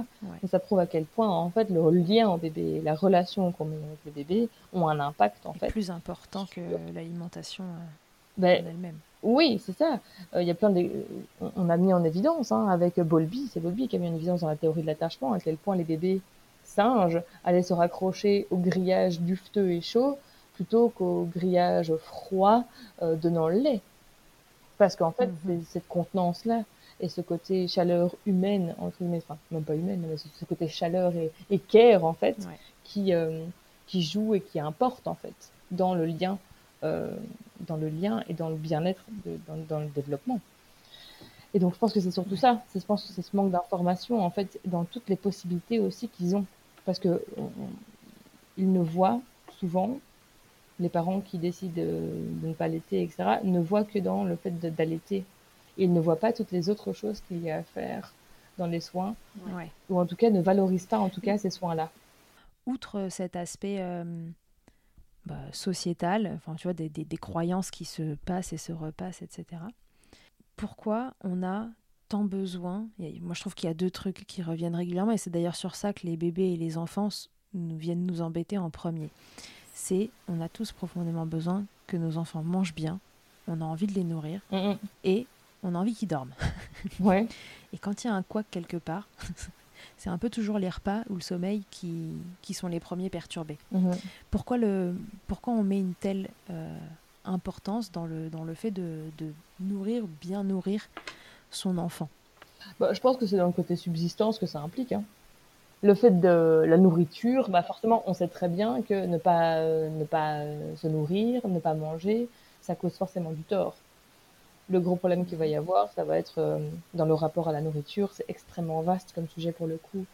Et ça prouve à quel point en fait le lien au bébé, la relation qu'on met avec le bébé ont un impact en fait plus important que l'alimentation euh, ben, elle-même. Oui, c'est ça. Euh, il y a plein de... On a mis en évidence hein, avec Bolby, c'est Bolby qui a mis en évidence dans la théorie de l'attachement à quel point les bébés singes allaient se raccrocher au grillage dufteux et chaud plutôt qu'au grillage froid euh, donnant le lait. Parce qu'en fait, mhm. cette contenance-là et ce côté chaleur humaine, entre guillemets, enfin, même pas humaine, mais ce côté chaleur et, et care, en fait, qui, euh, qui joue et qui importe, en fait, dans le lien dans le lien et dans le bien-être, dans, dans, le développement. Et donc, je pense que c'est surtout ça. Je pense que c'est ce manque d'information, en fait, dans toutes les possibilités aussi qu'ils ont. Parce que ils ne voient souvent, les parents qui décident de, ne pas allaiter, etc., ne voient que dans le fait d'allaiter. Ils ne voient pas toutes les autres choses qu'il y a à faire dans les soins, ou en tout cas ne valorisent pas en tout cas ces soins-là. Outre cet aspect euh, bah, sociétales, enfin, tu vois, des, des, croyances qui se passent et se repassent, etc. Pourquoi on a tant besoin? Moi, je trouve qu'il y a deux trucs qui reviennent régulièrement, et c'est d'ailleurs sur ça que les bébés et les enfants nous viennent nous embêter en premier. C'est, on a tous profondément besoin que nos enfants mangent bien, on a envie de les nourrir, et on a envie qu'ils dorment. ouais. Et quand il y a un couac quelque part, (laughs) c'est un peu toujours les repas ou le sommeil qui, qui sont les premiers perturbés. Mhm. Pourquoi, le, pourquoi on met une telle euh, importance dans le, dans le fait de, de nourrir, bien nourrir son enfant? Bah, Je pense que c'est dans le côté subsistance que ça implique. Hein. Le fait de la nourriture, bah forcément, on sait très bien que ne pas, ne pas se nourrir, ne pas manger, ça cause forcément du tort le gros problème qu'il va y avoir, ça va être euh, dans le rapport à la nourriture. C'est extrêmement vaste comme sujet pour le coup.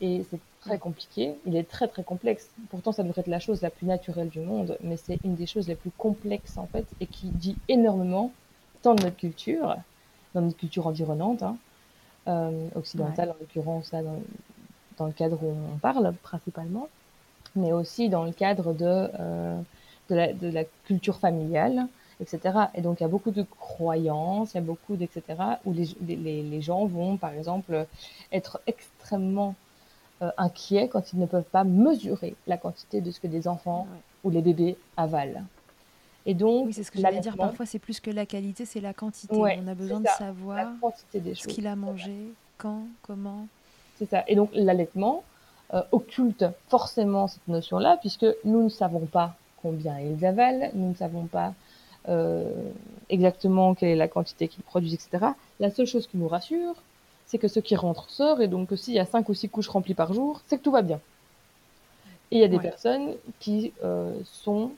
Et c'est très compliqué. Il est très très complexe. Pourtant, ça devrait être la chose la plus naturelle du monde, mais c'est une des choses les plus complexes en fait et qui dit énormément tant de notre culture, dans notre culture environnante, hein, euh, occidentale en l'occurrence, là, dans, le cadre où on parle principalement, mais aussi dans le cadre de, euh, de, la, de la culture familiale etc. Et donc, il y a beaucoup de croyances, il y a beaucoup d'etc. où les, les, les, gens vont, par exemple, être extrêmement euh, inquiets quand ils ne peuvent pas mesurer la quantité de ce que des enfants ou les bébés avalent. Et donc, oui, c'est ce que j'allais dire. Parfois, c'est plus que la qualité, c'est la quantité. On a besoin de savoir ce qu'il a mangé, quand, comment. C'est ça. Et donc, l'allaitement euh, occulte forcément cette notion-là, puisque nous ne savons pas combien ils avalent, nous ne savons pas exactement quelle est la quantité qu'ils produisent, etc. La seule chose qui nous rassure, c'est que ce qui rentre sort, et donc s'il y a 5 ou 6 couches remplies par jour, c'est que tout va bien. Et il y a des personnes qui euh, sont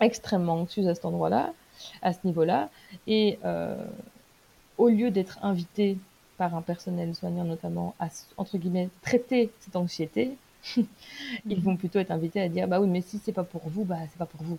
extrêmement anxieuses à cet endroit-là, à ce niveau-là, et euh, au lieu d'être invitées par un personnel soignant notamment à, entre guillemets, traiter cette anxiété, (laughs) ils vont plutôt être invités à dire, bah oui, mais si c'est pas pour vous, bah c'est pas pour vous.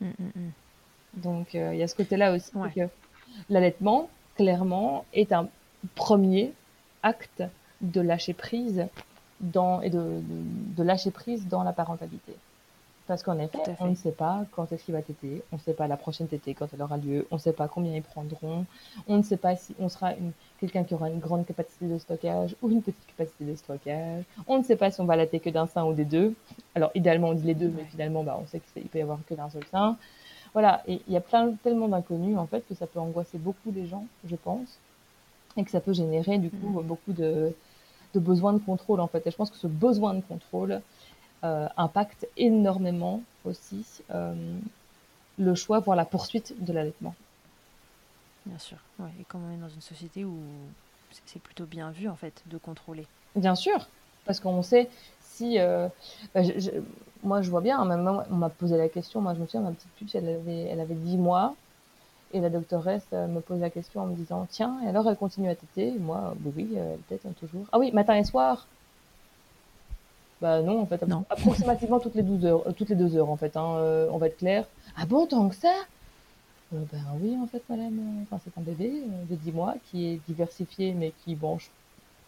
Mm, mm, mm. Donc, euh, il y a ce côté-là aussi ouais. que l'allaitement, clairement, est un premier acte de lâcher prise dans, et de, de, de lâcher prise dans la parentalité. Parce qu'en effet, on ne sait pas quand est-ce qu'il va téter, on ne sait pas la prochaine tétée quand elle aura lieu, on ne sait pas combien ils prendront, on ne sait pas si on sera quelqu'un qui aura une grande capacité de stockage ou une petite capacité de stockage, on ne sait pas si on va latter que d'un sein ou des deux. Alors idéalement on dit les deux, mais finalement bah, on sait qu'il peut y avoir que d'un seul sein. Voilà, et il y a plein, tellement d'inconnus en fait que ça peut angoisser beaucoup les gens, je pense, et que ça peut générer du coup mm. beaucoup de, de besoins de contrôle en fait. Et je pense que ce besoin de contrôle, euh, impacte énormément aussi euh, le choix, voire la poursuite de l'allaitement. Bien sûr, et comme on est dans une société où c'est plutôt bien vu en fait de contrôler. Bien sûr, parce qu'on sait si, euh, bah, moi je vois bien, même on m'a posé la question, moi je me souviens, ma petite puce, elle avait, elle avait 10 mois, et la doctoresse me pose la question en me disant, tiens, et alors elle continue à téter, moi, oui, elle tète toujours. Ah oui, matin et soir, bah non, en fait, approximativement toutes les 12 heures, euh, toutes les deux heures en fait. Hein, euh, on va être clair. Ah bon, tant que ça? Euh, Ben oui, en fait, madame. Enfin, c'est un bébé de 10 mois qui est diversifié, mais qui mange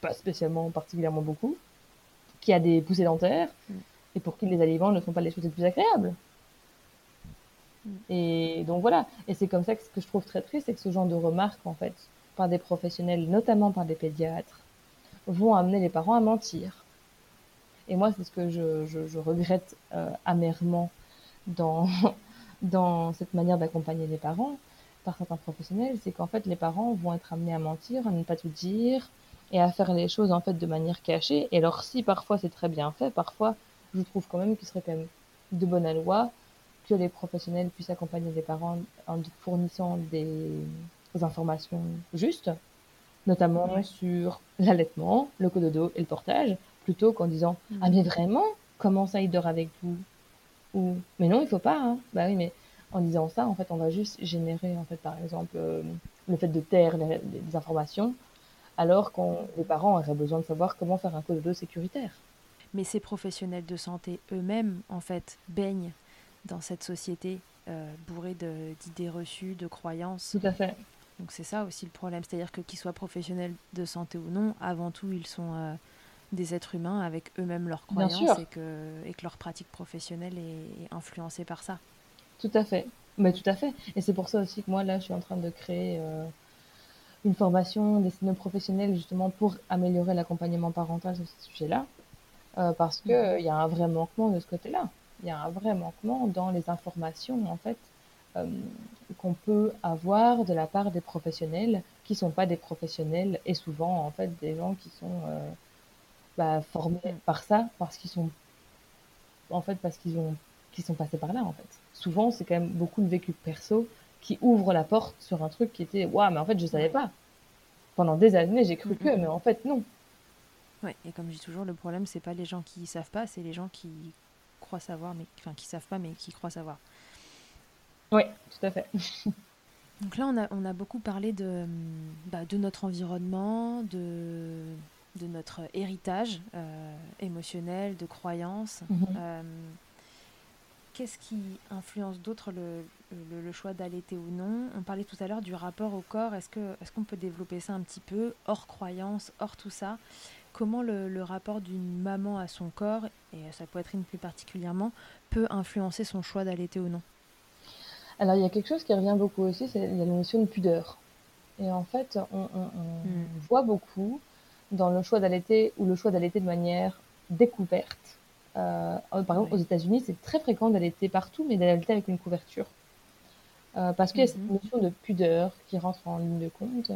pas spécialement, particulièrement beaucoup, qui a des poussées dentaires, mm. et pour qui les aliments ne sont pas les choses les plus agréables. Mm. Et donc voilà. Et c'est comme ça que ce que je trouve très triste, c'est que ce genre de remarques, en fait, par des professionnels, notamment par des pédiatres, vont amener les parents à mentir et moi, c'est ce que je, je, regrette euh, amèrement dans, dans cette manière d'accompagner les parents par certains professionnels, c'est qu'en fait, les parents vont être amenés à mentir, à ne pas tout dire et à faire les choses en fait de manière cachée. Et alors, si parfois c'est très bien fait, parfois, je trouve quand même qu'il serait quand même de bonne loi que les professionnels puissent accompagner les parents en fournissant des, informations justes, notamment sur l'allaitement, le cododo et le portage, plutôt qu'en disant mm. ah mais vraiment comment ça il dort avec vous? Ou mais non il faut pas hein. bah oui mais en disant ça en fait on va juste générer en fait par exemple euh, le fait de taire les, informations alors que les parents auraient besoin de savoir comment faire un code de sécuritaire. Mais ces professionnels de santé eux-mêmes en fait baignent dans cette société euh, bourrée d'idées reçues de croyances. Tout à fait. Donc c'est ça aussi le problème. C'est-à-dire que qu'ils soient professionnels de santé ou non avant tout ils sont euh, des êtres humains avec eux-mêmes leurs croyances et que, et que leur pratique professionnelle est, influencée par ça. Tout à fait. Mais tout à fait. Et c'est pour ça aussi que moi, là, je suis en train de créer euh, une formation destinée aux professionnels justement pour améliorer l'accompagnement parental sur ce sujet-là. Euh, parce qu'il il y a un vrai manquement de ce côté-là. Il y a un vrai manquement dans les informations, en fait, euh, qu'on peut avoir de la part des professionnels qui sont pas des professionnels et souvent, en fait, des gens qui sont bah, formés mm. par ça parce qu'ils sont en fait parce qu'ils ont qui sont passés par là en fait. Souvent c'est quand même beaucoup de vécu perso qui ouvre la porte sur un truc qui était waouh mais en fait je savais pas. Pendant des années j'ai cru que mais en fait non. Ouais, et comme je dis toujours, le problème, c'est pas les gens qui savent pas, c'est les gens qui croient savoir, mais enfin qui savent pas, mais qui croient savoir. Oui, tout à fait. (laughs) Donc là, on a, on a beaucoup parlé de, bah, de notre environnement, de, de notre héritage euh, émotionnel, de croyances. Mhm. Euh, Qu'est-ce qui influence d'autre le, le- le choix d'allaiter ou non? On parlait tout à l'heure du rapport au corps. Est-ce que est-ce qu'on peut développer ça un petit peu, hors croyance, hors tout ça? Comment le, le rapport d'une maman à son corps, et à sa poitrine plus particulièrement, peut influencer son choix d'allaiter ou non? Alors, il y a quelque chose qui revient beaucoup aussi, c'est la notion de pudeur. Et en fait, on, on- on Mm. voit beaucoup dans le choix d'allaiter ou le choix d'allaiter de manière découverte. Euh, par exemple, aux États-Unis, c'est très fréquent d'allaiter partout, mais d'allaiter avec une couverture. Euh, parce qu'il y a cette Mhm. notion de pudeur qui rentre en ligne de compte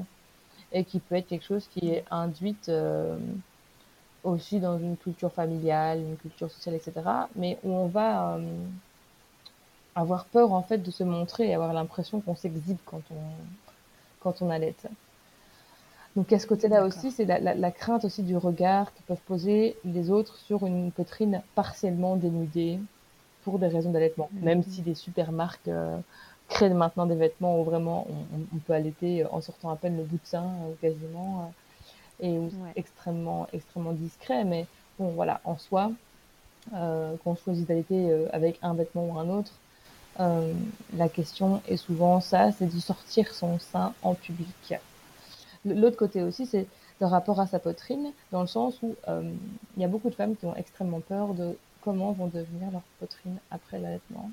et qui peut être quelque chose qui est induite euh, aussi dans une culture familiale, une culture sociale, etc. Mais où on va avoir peur en fait de se montrer et avoir l'impression qu'on s'exhibe quand on quand on allait. Donc à ce côté-là aussi, c'est la, la- la crainte aussi du regard que peuvent poser les autres sur une poitrine partiellement dénudée pour des raisons d'allaitement. Même si des super marques euh, créent maintenant des vêtements où vraiment on, peut allaiter en sortant à peine le bout de sein euh, quasiment euh, et où c'est Ouais. extrêmement extrêmement discret. Mais bon voilà, en soi, euh, qu'on choisit d'allaiter euh, avec un vêtement ou un autre, euh, la question est souvent ça, c'est de sortir son sein en public. L'autre côté aussi, c'est le rapport à sa poitrine, dans le sens où euh, il y a beaucoup de femmes qui ont extrêmement peur de comment vont devenir leur poitrine après l'allaitement.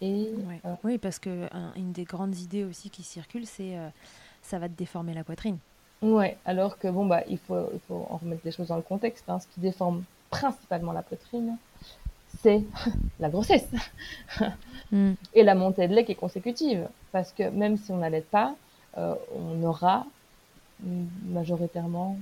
Et Ouais. euh, Oui, parce que un- une des grandes idées aussi qui circulent, c'est euh, ça va te déformer la poitrine. ouais, alors que bon bah il faut il faut en remettre les choses dans le contexte. hein. Ce qui déforme principalement la poitrine, c'est (laughs) la grossesse. (laughs) et la montée de lait qui est consécutive. Parce que même si on n'allait pas, euh, on aura majoritairement,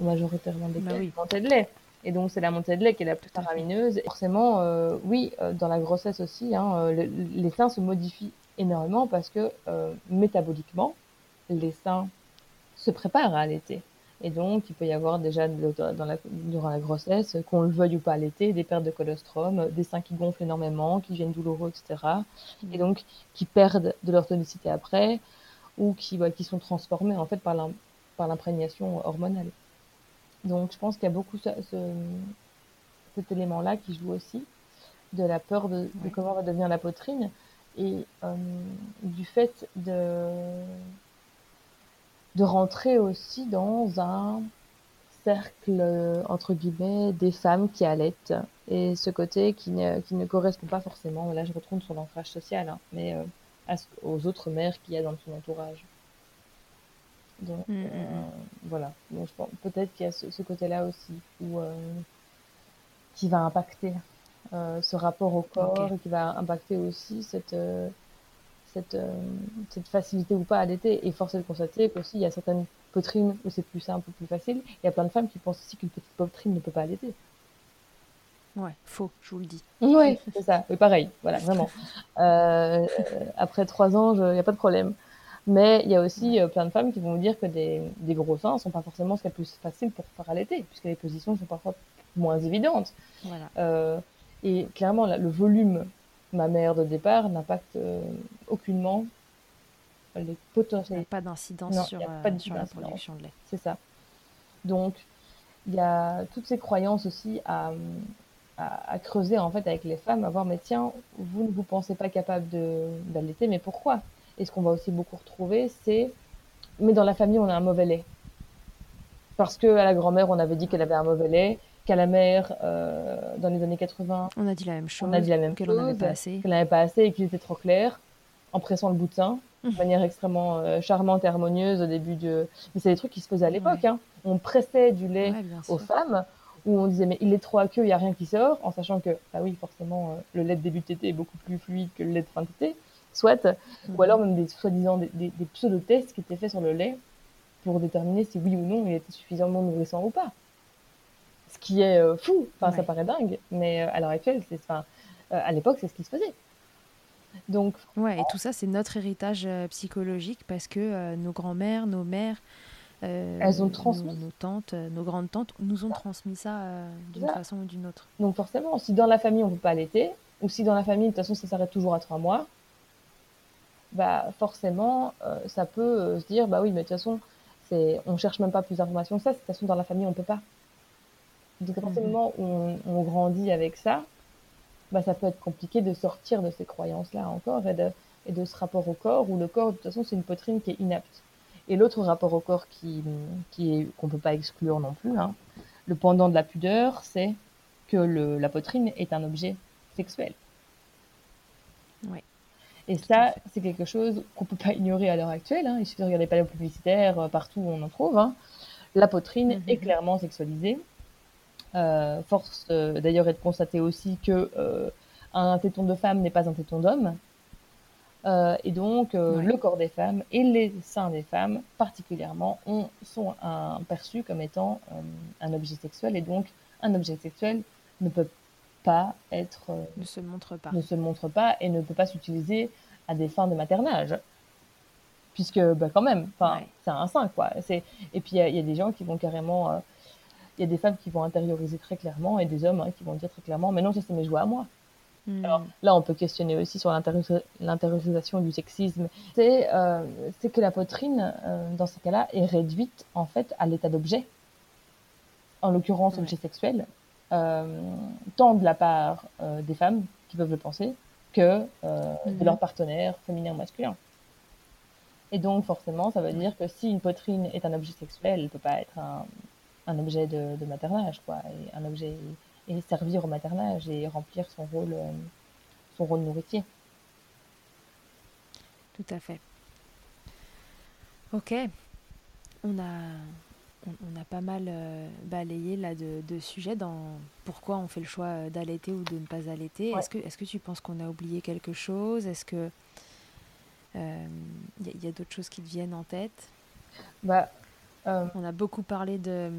majoritairement des Bah oui. montée de lait. Et donc c'est la montée de lait qui est la plus à faramineuse. Et forcément, euh, oui, euh, dans la grossesse aussi, hein, euh, le- les seins se modifient énormément parce que euh, métaboliquement, les seins se préparent à allaiter. Et donc, il peut y avoir déjà dans la, durant la grossesse, qu'on le veuille ou pas allaiter, des pertes de colostrum, des seins qui gonflent énormément, qui deviennent douloureux, etc. Et donc, qui perdent de leur tonicité après, ou qui, bah, qui sont transformés en fait par l'im- par l'imprégnation hormonale. Donc, je pense qu'il y a beaucoup ce, ce- cet élément-là qui joue aussi, de la peur de, de Ouais. comment va devenir la poitrine, et euh, du fait de de rentrer aussi dans un cercle, entre guillemets, des femmes qui allaitent. Et ce côté qui ne, qui ne correspond pas forcément, là je retourne sur l'ancrage social, hein, mais euh, à ce- aux autres mères qu'il y a dans son entourage. Donc Mm, mm, euh, voilà, donc je pense peut-être qu'il y a ce, ce côté-là aussi où, euh, qui va impacter euh, ce rapport au corps et qui va impacter aussi cette, euh, cette, euh, cette facilité ou pas à allaiter. Et force est de constater qu'aussi, il y a certaines poitrines où c'est plus simple, plus facile. Il y a plein de femmes qui pensent aussi qu'une petite poitrine ne peut pas allaiter. Ouais, faux, je vous le dis. Oui, (laughs) c'est ça. Oui, pareil, voilà, vraiment. Euh, après trois ans, il n'y a pas de problème. Mais il y a aussi euh, plein de femmes qui vont vous dire que des, des gros seins ne sont pas forcément ce qu'il y a de plus facile pour faire allaiter, puisque les positions sont parfois moins évidentes. Voilà. Euh, et clairement, là, le volume mammaire de départ n'impacte euh, aucunement les Il n'y a potentiels. pas d'incidence sur, euh, sur la production de lait. C'est ça. Donc, il y a toutes ces croyances aussi à, à, à creuser en fait avec les femmes, à voir, mais tiens, vous ne vous pensez pas capable d'allaiter, mais pourquoi? Et ce qu'on va aussi beaucoup retrouver, c'est, mais dans la famille, on a un mauvais lait. Parce que à la grand-mère, on avait dit qu'elle avait un mauvais lait, qu'à la mère, euh, dans les années 80, On a dit la même chose. on a dit la même qu'elle chose, en avait pas assez. qu'elle n'avait pas assez et qu'il était trop clair, en pressant le bout de sein, de manière extrêmement euh, charmante et harmonieuse au début de... Mais c'est des trucs qui se faisaient à l'époque. Ouais. Hein. On pressait du lait Ouais, aux sûr. femmes, où on disait mais il est trop aqueux, il n'y a rien qui sort, en sachant que, bah oui, forcément, euh, le lait de début de est beaucoup plus fluide que le lait de fin de soit, Mhm. ou alors même des soi-disant des, des, des pseudo-tests qui étaient faits sur le lait pour déterminer si oui ou non il était suffisamment nourrissant ou pas. Ce qui est euh, fou, enfin ça paraît dingue, mais euh, à l'heure actuelle, c'est, enfin, euh, à l'époque, c'est ce qui se faisait. Donc, Ouais, et tout ça, c'est notre héritage psychologique parce que nos grands-mères, nos mères elles ont transmis. Nos, tantes, nos grandes tantes nous ont transmis ça d'une façon ou d'une autre. Donc forcément, si dans la famille on ne peut pas allaiter, ou si dans la famille de toute façon ça s'arrête toujours à trois mois, bah forcément ça peut se dire bah oui mais de toute façon c'est on cherche même pas plus d'informations que ça, de toute façon dans la famille on peut pas. Donc à partir du mhm. moment où on, grandit avec ça, bah, ça peut être compliqué de sortir de ces croyances-là encore et de, et de ce rapport au corps où le corps, de toute façon, c'est une poitrine qui est inapte. Et l'autre rapport au corps qui, qu'on peut pas exclure non plus, hein, le pendant de la pudeur, c'est que le, la poitrine est un objet sexuel. Oui. Et ça, c'est quelque chose qu'on peut pas ignorer à l'heure actuelle. Hein. Il suffit de regarder les panneaux publicitaires, euh, partout où on en trouve. Hein. La poitrine mhm. est clairement sexualisée. Euh, force euh, d'ailleurs est de constater aussi que euh, un téton de femme n'est pas un téton d'homme. Et donc, le corps des femmes et les seins des femmes, particulièrement, sont perçus comme étant un objet sexuel. Et donc, un objet sexuel ne peut pas être. ne se montre pas. Ne se montre pas et ne peut pas s'utiliser à des fins de maternage. Puisque, bah, quand même, c'est un sein, quoi. Et puis, il y, y, a des gens qui vont carrément il y a des femmes qui vont intérioriser très clairement et des hommes hein, qui vont dire très clairement mais non ça c'est mes jouets à moi hmm. alors là on peut questionner aussi sur l'intériorisation du sexisme c'est euh, que la poitrine euh, dans ces cas-là est réduite en fait à l'état d'objet en l'occurrence objet sexuel euh, tant de la part des femmes qui peuvent le penser que de hmm. leur partenaire féminin ou masculin et donc forcément ça veut dire que si une poitrine est un objet sexuel elle ne peut pas être un un objet de, maternage, quoi, et un objet et servir au maternage et remplir son rôle, euh, son rôle nourricier. Tout à fait. Ok, on a, on, a pas mal euh, balayé là de, sujets dans pourquoi on fait le choix d'allaiter ou de ne pas allaiter. Est-ce que, est que tu penses qu'on a oublié quelque chose? Est-ce que il euh, y a, d'autres choses qui te viennent en tête? Bah, euh, on a beaucoup parlé de,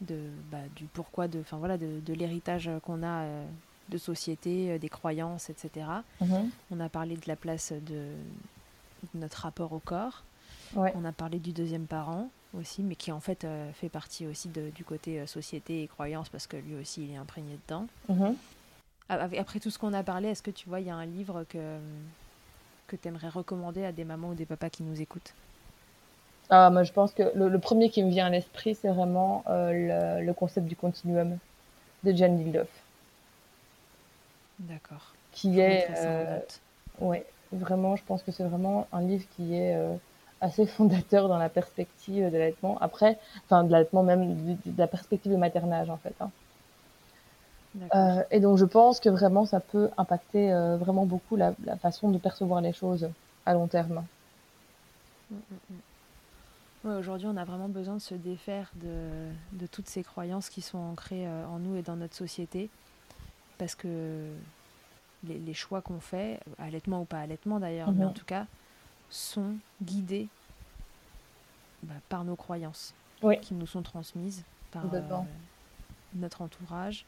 de bah, du pourquoi, de, enfin voilà, de, l'héritage qu'on a euh, de société, euh, des croyances, etc. Mhm. On a parlé de la place de, notre rapport au corps. On a parlé du deuxième parent aussi, mais qui en fait fait partie aussi du côté société et croyances parce que lui aussi il est imprégné dedans. Mhm. Après tout ce qu'on a parlé, est-ce que tu vois, il y a un livre que, que tu aimerais recommander à des mamans ou des papas qui nous écoutent? Ah, moi, je pense que le, premier qui me vient à l'esprit, c'est vraiment euh, le, concept du continuum de Jan Dildoff. D'accord. Qui est. Euh, ouais, vraiment, je pense que c'est vraiment un livre qui est euh, assez (laughs) fondateur dans la perspective de l'allaitement. Après, enfin, de l'allaitement même, de, la perspective du maternage, en fait. Hein. Euh, et donc, je pense que vraiment, ça peut impacter vraiment beaucoup la, façon de percevoir les choses à long terme. Mm, mm, mm aujourd'hui, on a vraiment besoin de se défaire de, toutes ces croyances qui sont ancrées euh, en nous et dans notre société. Parce que les, choix qu'on fait, allaitement ou pas allaitement d'ailleurs, mais en mhm. tout cas, sont guidés bah, par nos croyances qui nous sont transmises par euh, notre entourage,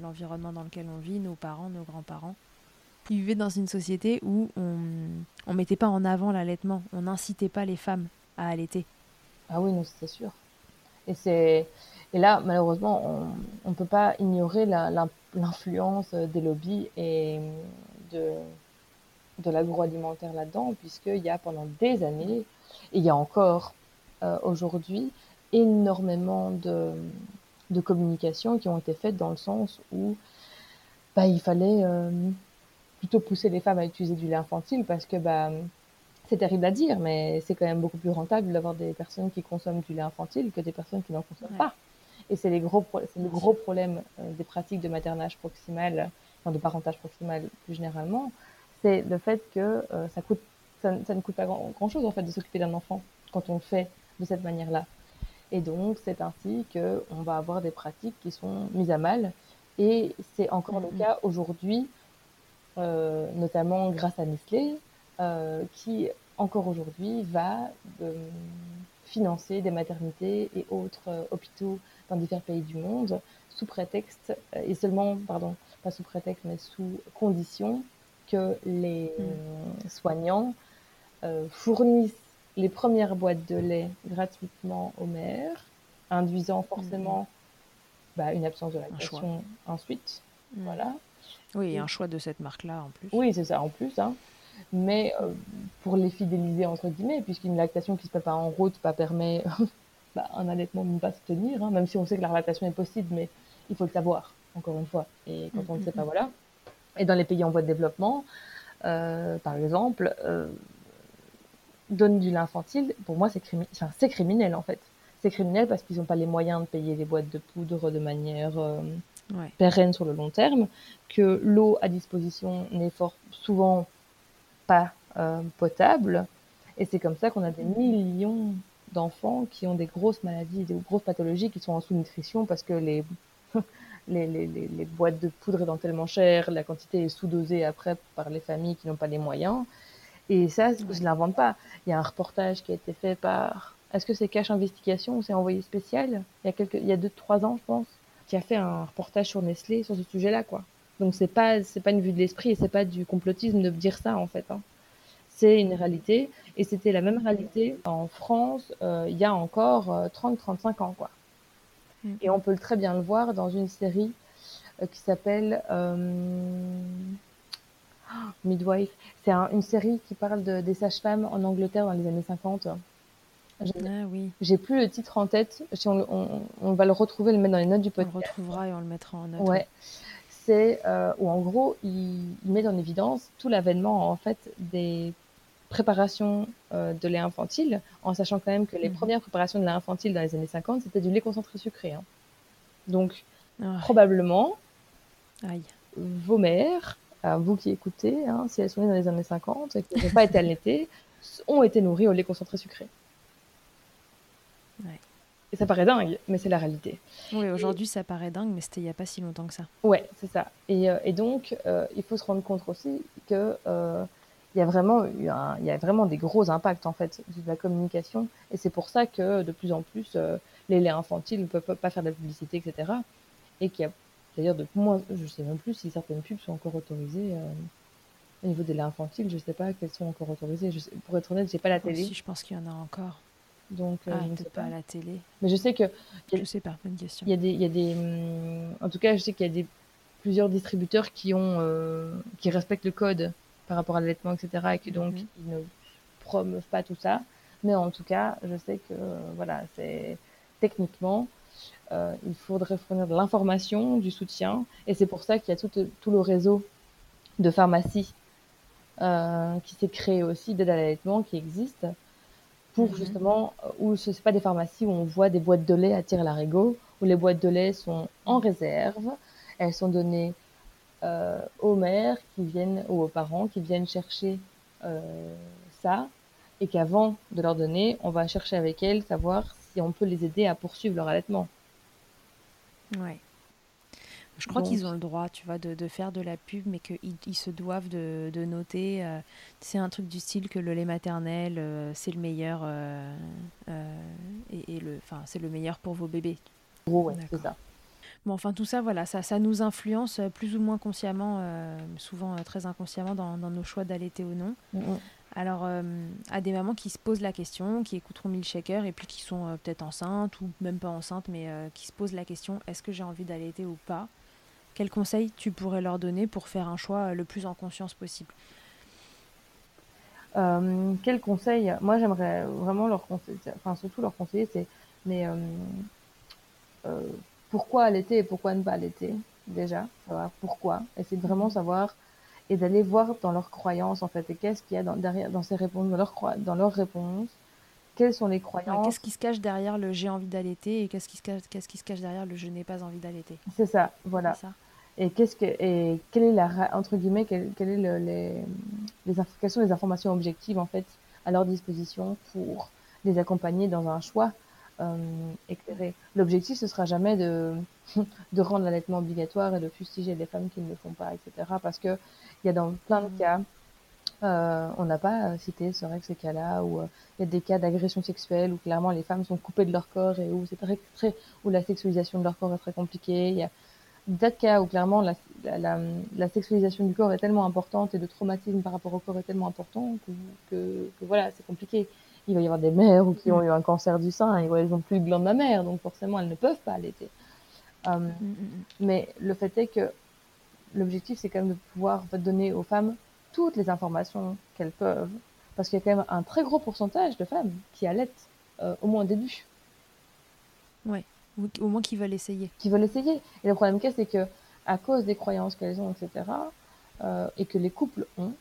l'environnement dans lequel on vit, nos parents, nos grands-parents. Ils vivaient dans une société où on ne mettait pas en avant l'allaitement, on n'incitait pas les femmes à allaiter. Ah oui, non, c'est sûr. Et c'est et là, malheureusement, on ne peut pas ignorer l'influence des lobbies et de, de l'agroalimentaire là-dedans, puisqu'il y a pendant des années, et il y a encore euh, aujourd'hui, énormément de, de communications qui ont été faites dans le sens où bah, il fallait euh, plutôt pousser les femmes à utiliser du lait infantile parce que bah, c'est terrible à dire, mais c'est quand même beaucoup plus rentable d'avoir des personnes qui consomment du lait infantile que des personnes qui n'en consomment pas. Et c'est les gros, c'est le gros problème euh, des pratiques de maternage proximal, enfin de parentage proximal plus généralement, c'est le fait que euh, ça coûte, ça, ne coûte pas grand, chose en fait de s'occuper d'un enfant quand on le fait de cette manière-là. Et donc c'est ainsi que on va avoir des pratiques qui sont mises à mal. Et c'est encore le cas aujourd'hui, euh, notamment grâce à Nestlé, qui encore aujourd'hui va euh, financer des maternités et autres euh, hôpitaux dans divers pays du monde sous prétexte, et seulement, pardon, pas sous prétexte, mais sous condition que les mm. soignants fournissent les premières boîtes de lait gratuitement aux mères, induisant forcément Mhm. bah, une absence de lactation ensuite. Mm. Voilà. Oui, et un choix de cette marque-là en plus. Oui, c'est ça en plus. Hein. Mais euh, pour les fidéliser, entre guillemets, puisqu'une lactation qui se fait pas en route bah, permet (laughs) bah, un allaitement de ne pas se tenir, hein, même si on sait que la lactation est possible, mais il faut le savoir, encore une fois. Et quand on ne sait pas, voilà. Et dans les pays en voie de développement, euh, par exemple, euh, donne du lait infantile, pour moi, c'est crimi- enfin, criminel en fait. C'est criminel parce qu'ils n'ont pas les moyens de payer les boîtes de poudre de manière euh, Ouais. pérenne sur le long terme, que l'eau à disposition n'est fort souvent pas euh, potable. Et c'est comme ça qu'on a des millions d'enfants qui ont des grosses maladies, des grosses pathologies, qui sont en sous-nutrition parce que les, (laughs) les, les, les, boîtes de poudre étant tellement chères, la quantité est sous-dosée après par les familles qui n'ont pas les moyens. Et ça, je ne l'invente pas. Il y a un reportage qui a été fait par. Est-ce que c'est Cache Investigation ou c'est Envoyé Spécial? Il y a quelques, il y a deux, trois ans, je pense, qui a fait un reportage sur Nestlé sur ce sujet-là, quoi. Donc c'est pas, c'est pas une vue de l'esprit et c'est pas du complotisme de dire ça, en fait. hein. C'est une réalité. Et c'était la même réalité en France euh, il y a encore euh, 30-35 ans, quoi. Mm. Et on peut très bien le voir dans une série euh, qui s'appelle euh, oh, (gasps) Midwife. C'est un- une série qui parle de- des sages-femmes en Angleterre dans les années 50. J'ai- Ah oui, J'ai plus le titre en tête. Si on, on, on va le retrouver, le mettre dans les notes du on le podcast. retrouvera et on le mettra en note. Ouais. C'est euh, où en gros, il, il met en évidence tout l'avènement en fait des préparations euh, de lait infantile, en sachant quand même que les Mhm. premières préparations de lait infantile dans les années 50, c'était du lait concentré sucré. hein. Donc Ah, probablement aïe. vos mères, vous qui écoutez, hein, si elles sont nées dans les années 50 et qui n'ont pas été allaitées, ont été nourries au lait concentré sucré. Ouais. Et ça paraît dingue, mais c'est la réalité. Oui, aujourd'hui ça paraît dingue, mais c'était il n'y a pas si longtemps que ça. Ouais, c'est ça. Et, euh, et donc, euh, il faut se rendre compte aussi que euh, il y a vraiment eu un- il y a vraiment des gros impacts en fait de la communication. Et c'est pour ça que de plus en plus, euh, les laits infantiles ne peuvent pas faire de la publicité, etc. Et qu'il y a d'ailleurs de moins, je sais même plus si certaines pubs sont encore autorisées au niveau des laits infantiles. Je sais pas quelles sont encore autorisées. Je sais- pour être honnête, j'ai pas la télé, je pense qu'il y en a encore. Donc euh, Ah, peut-être pas. à la télé. Mais je sais que Je sais pas, bonne question. Il y a des, il y a des, hum, en tout cas, je sais qu'il y a des plusieurs distributeurs qui ont, euh, qui respectent le code par rapport à l'allaitement, etc., et donc Mhm. ils ne promeuvent pas tout ça. Mais en tout cas, je sais que, voilà, c'est techniquement, euh, il faudrait fournir de l'information, du soutien, et c'est pour ça qu'il y a tout, tout le réseau de pharmacies qui s'est créé aussi d'aide à l'allaitement qui existe pour Mhm. justement euh, où ce n'est pas des pharmacies où on voit des boîtes de lait à tir larigot où les boîtes de lait sont en réserve elles sont données euh, aux mères qui viennent ou aux parents qui viennent chercher euh, ça et qu'avant de leur donner on va chercher avec elles savoir si on peut les aider à poursuivre leur allaitement Ouais. Je crois qu'ils ont le droit, tu vois, de, de faire de la pub, mais qu'ils ils se doivent de, de noter. euh, c'est un truc du style que le lait maternel, euh, c'est le meilleur, euh, et, et le, enfin, c'est le meilleur pour vos bébés. gros ouais c'est ça Bon, enfin, tout ça, voilà, ça, ça nous influence plus ou moins consciemment, souvent très inconsciemment, dans, dans nos choix d'allaiter ou non. Mhm. Alors, euh, à des mamans qui se posent la question, qui écouteront Milkshaker et puis qui sont euh, peut-être enceintes ou même pas enceintes, mais euh, qui se posent la question est-ce que j'ai envie d'allaiter ou pas? Quels conseils tu pourrais leur donner pour faire un choix euh, le plus en conscience possible Euh, quel conseil Moi, j'aimerais vraiment leur conseiller, enfin surtout leur conseiller, c'est mais euh, euh, pourquoi allaiter et pourquoi ne pas allaiter déjà, savoir pourquoi, essayer de vraiment savoir et d'aller voir dans leurs croyances en fait et qu'est-ce qu'il y a dans, derrière dans ces réponses, dans leurs croi- dans leurs réponses, quelles sont les croyances. Qu'est-ce qui se cache derrière le j'ai envie d'allaiter et qu'est-ce qui, se cache- qu'est-ce qui se cache derrière le je n'ai pas envie d'allaiter C'est ça, voilà. Ça Et qu'est-ce que et quelle est la entre guillemets quelle, quelle est le- les les quelles sont les informations objectives en fait à leur disposition pour les accompagner dans un choix euh, éclairé. L'objectif ce sera jamais de (laughs) de rendre l'allaitement obligatoire et de fustiger les femmes qui ne le font pas, etc. Parce que il y a dans plein de cas euh, on n'a pas euh, cité c'est vrai que ces cas-là où euh, il y a des cas d'agression sexuelle où clairement les femmes sont coupées de leur corps et où c'est très, très où la sexualisation de leur corps est très compliquée. Il y a de cas où clairement la, la, la, la sexualisation du corps est tellement importante et le traumatisme par rapport au corps est tellement important que, que, que voilà, c'est compliqué. il va y avoir des mères ou qui ont eu un cancer du sein et elles n'ont plus de glande mammaire, donc forcément elles ne peuvent pas allaiter. Euh, Mm, mm, mm. mais le fait est que l'objectif, c'est quand même de pouvoir en fait, donner aux femmes toutes les informations qu'elles peuvent, parce qu'il y a quand même un très gros pourcentage de femmes qui allaitent euh, au moins au début, Ou au moins qu'ils veulent essayer. qui veulent essayer. Et le problème qu'il c'est que à cause des croyances qu'elles ont, etc., euh, et que les couples ont,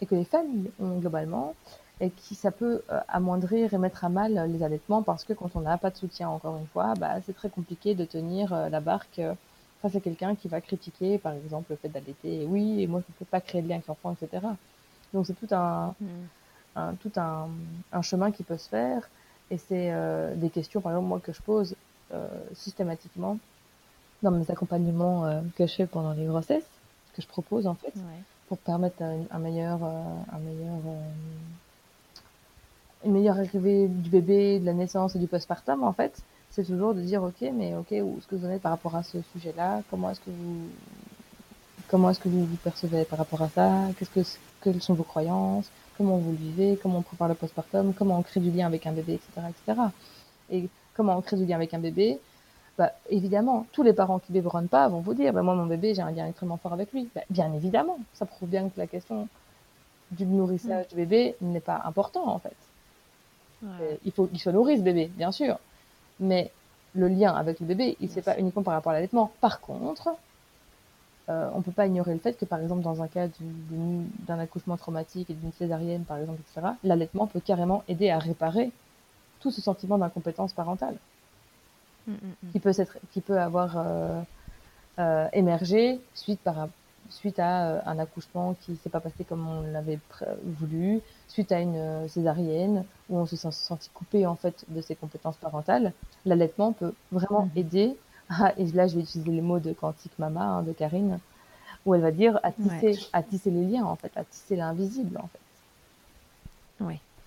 et que les familles ont globalement, et qui ça peut euh, amoindrir et mettre à mal les allaitements parce que quand on n'a pas de soutien, encore une fois, bah, c'est très compliqué de tenir euh, la barque face à quelqu'un qui va critiquer, par exemple, le fait d'allaiter. Oui, et moi je ne peux pas créer de lien avec l'enfant, etc. Donc c'est tout un, Mm. un- tout un, un chemin qui peut se faire. Et c'est des questions, par exemple, moi, que je pose systématiquement dans mes accompagnements euh, que je fais pendant les grossesses, que je propose en fait, Ouais. pour permettre un, un meilleur, euh, un meilleur, euh, une meilleure arrivée du bébé, de la naissance et du postpartum en fait. C'est toujours de dire ok, mais ok, où est-ce que vous en êtes par rapport à ce sujet-là? Comment est-ce que vous, comment est-ce que vous vous percevez par rapport à ça? Qu'est-ce que, quelles sont vos croyances? Comment vous le vivez? Comment on prépare le postpartum? Comment on crée du lien avec un bébé, etc., etc. Et comment on crée du lien avec un bébé bah, évidemment, tous les parents qui biberonnent pas vont vous dire, bah, moi, mon bébé, j'ai un lien extrêmement fort avec lui. Bah, bien évidemment, ça prouve bien que la question du nourrissage du bébé n'est pas important, en fait. Ouais. Euh, Il faut qu'il soit nourri, ce bébé, bien sûr. Mais le lien avec le bébé, il ne se pas uniquement par rapport à l'allaitement. Par contre, euh, on peut pas ignorer le fait que, par exemple, dans un cas d'un accouchement traumatique et d'une césarienne, par exemple, etc., l'allaitement peut carrément aider à réparer tout ce sentiment d'incompétence parentale Mm, mm, mm. qui peut, s'être- qui peut avoir euh, euh, émergé suite, par, suite à euh, un accouchement qui ne s'est pas passé comme on l'avait voulu, suite à une césarienne où on se sent senti coupé en fait de ses compétences parentales. L'allaitement peut vraiment aider à, et là je vais utiliser les mots de Quantique Mama hein, de Karine, où elle va dire à tisser, Ouais. à tisser les liens en fait, à tisser l'invisible en fait.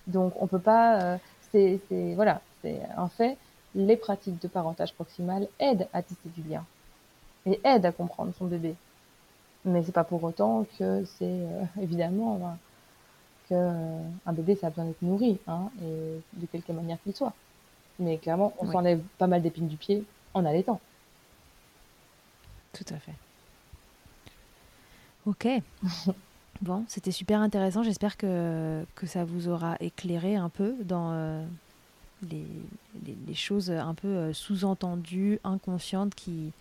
Donc on peut pas, euh, c'est, voilà, c'est en fait les pratiques de parentage proximal aident à tisser du lien et aident à comprendre son bébé. Mais c'est pas pour autant que c'est euh, évidemment que euh, un bébé ça a besoin d'être nourri, hein, et de quelque manière qu'il soit. Mais clairement, on Oui. s'enlève pas mal d'épines du pied en allaitant. Tout à fait. Ok. (laughs) Bon, c'était super intéressant. J'espère que, que ça vous aura éclairé un peu dans euh, les, les- choses un peu euh, sous-entendues, inconscientes qui,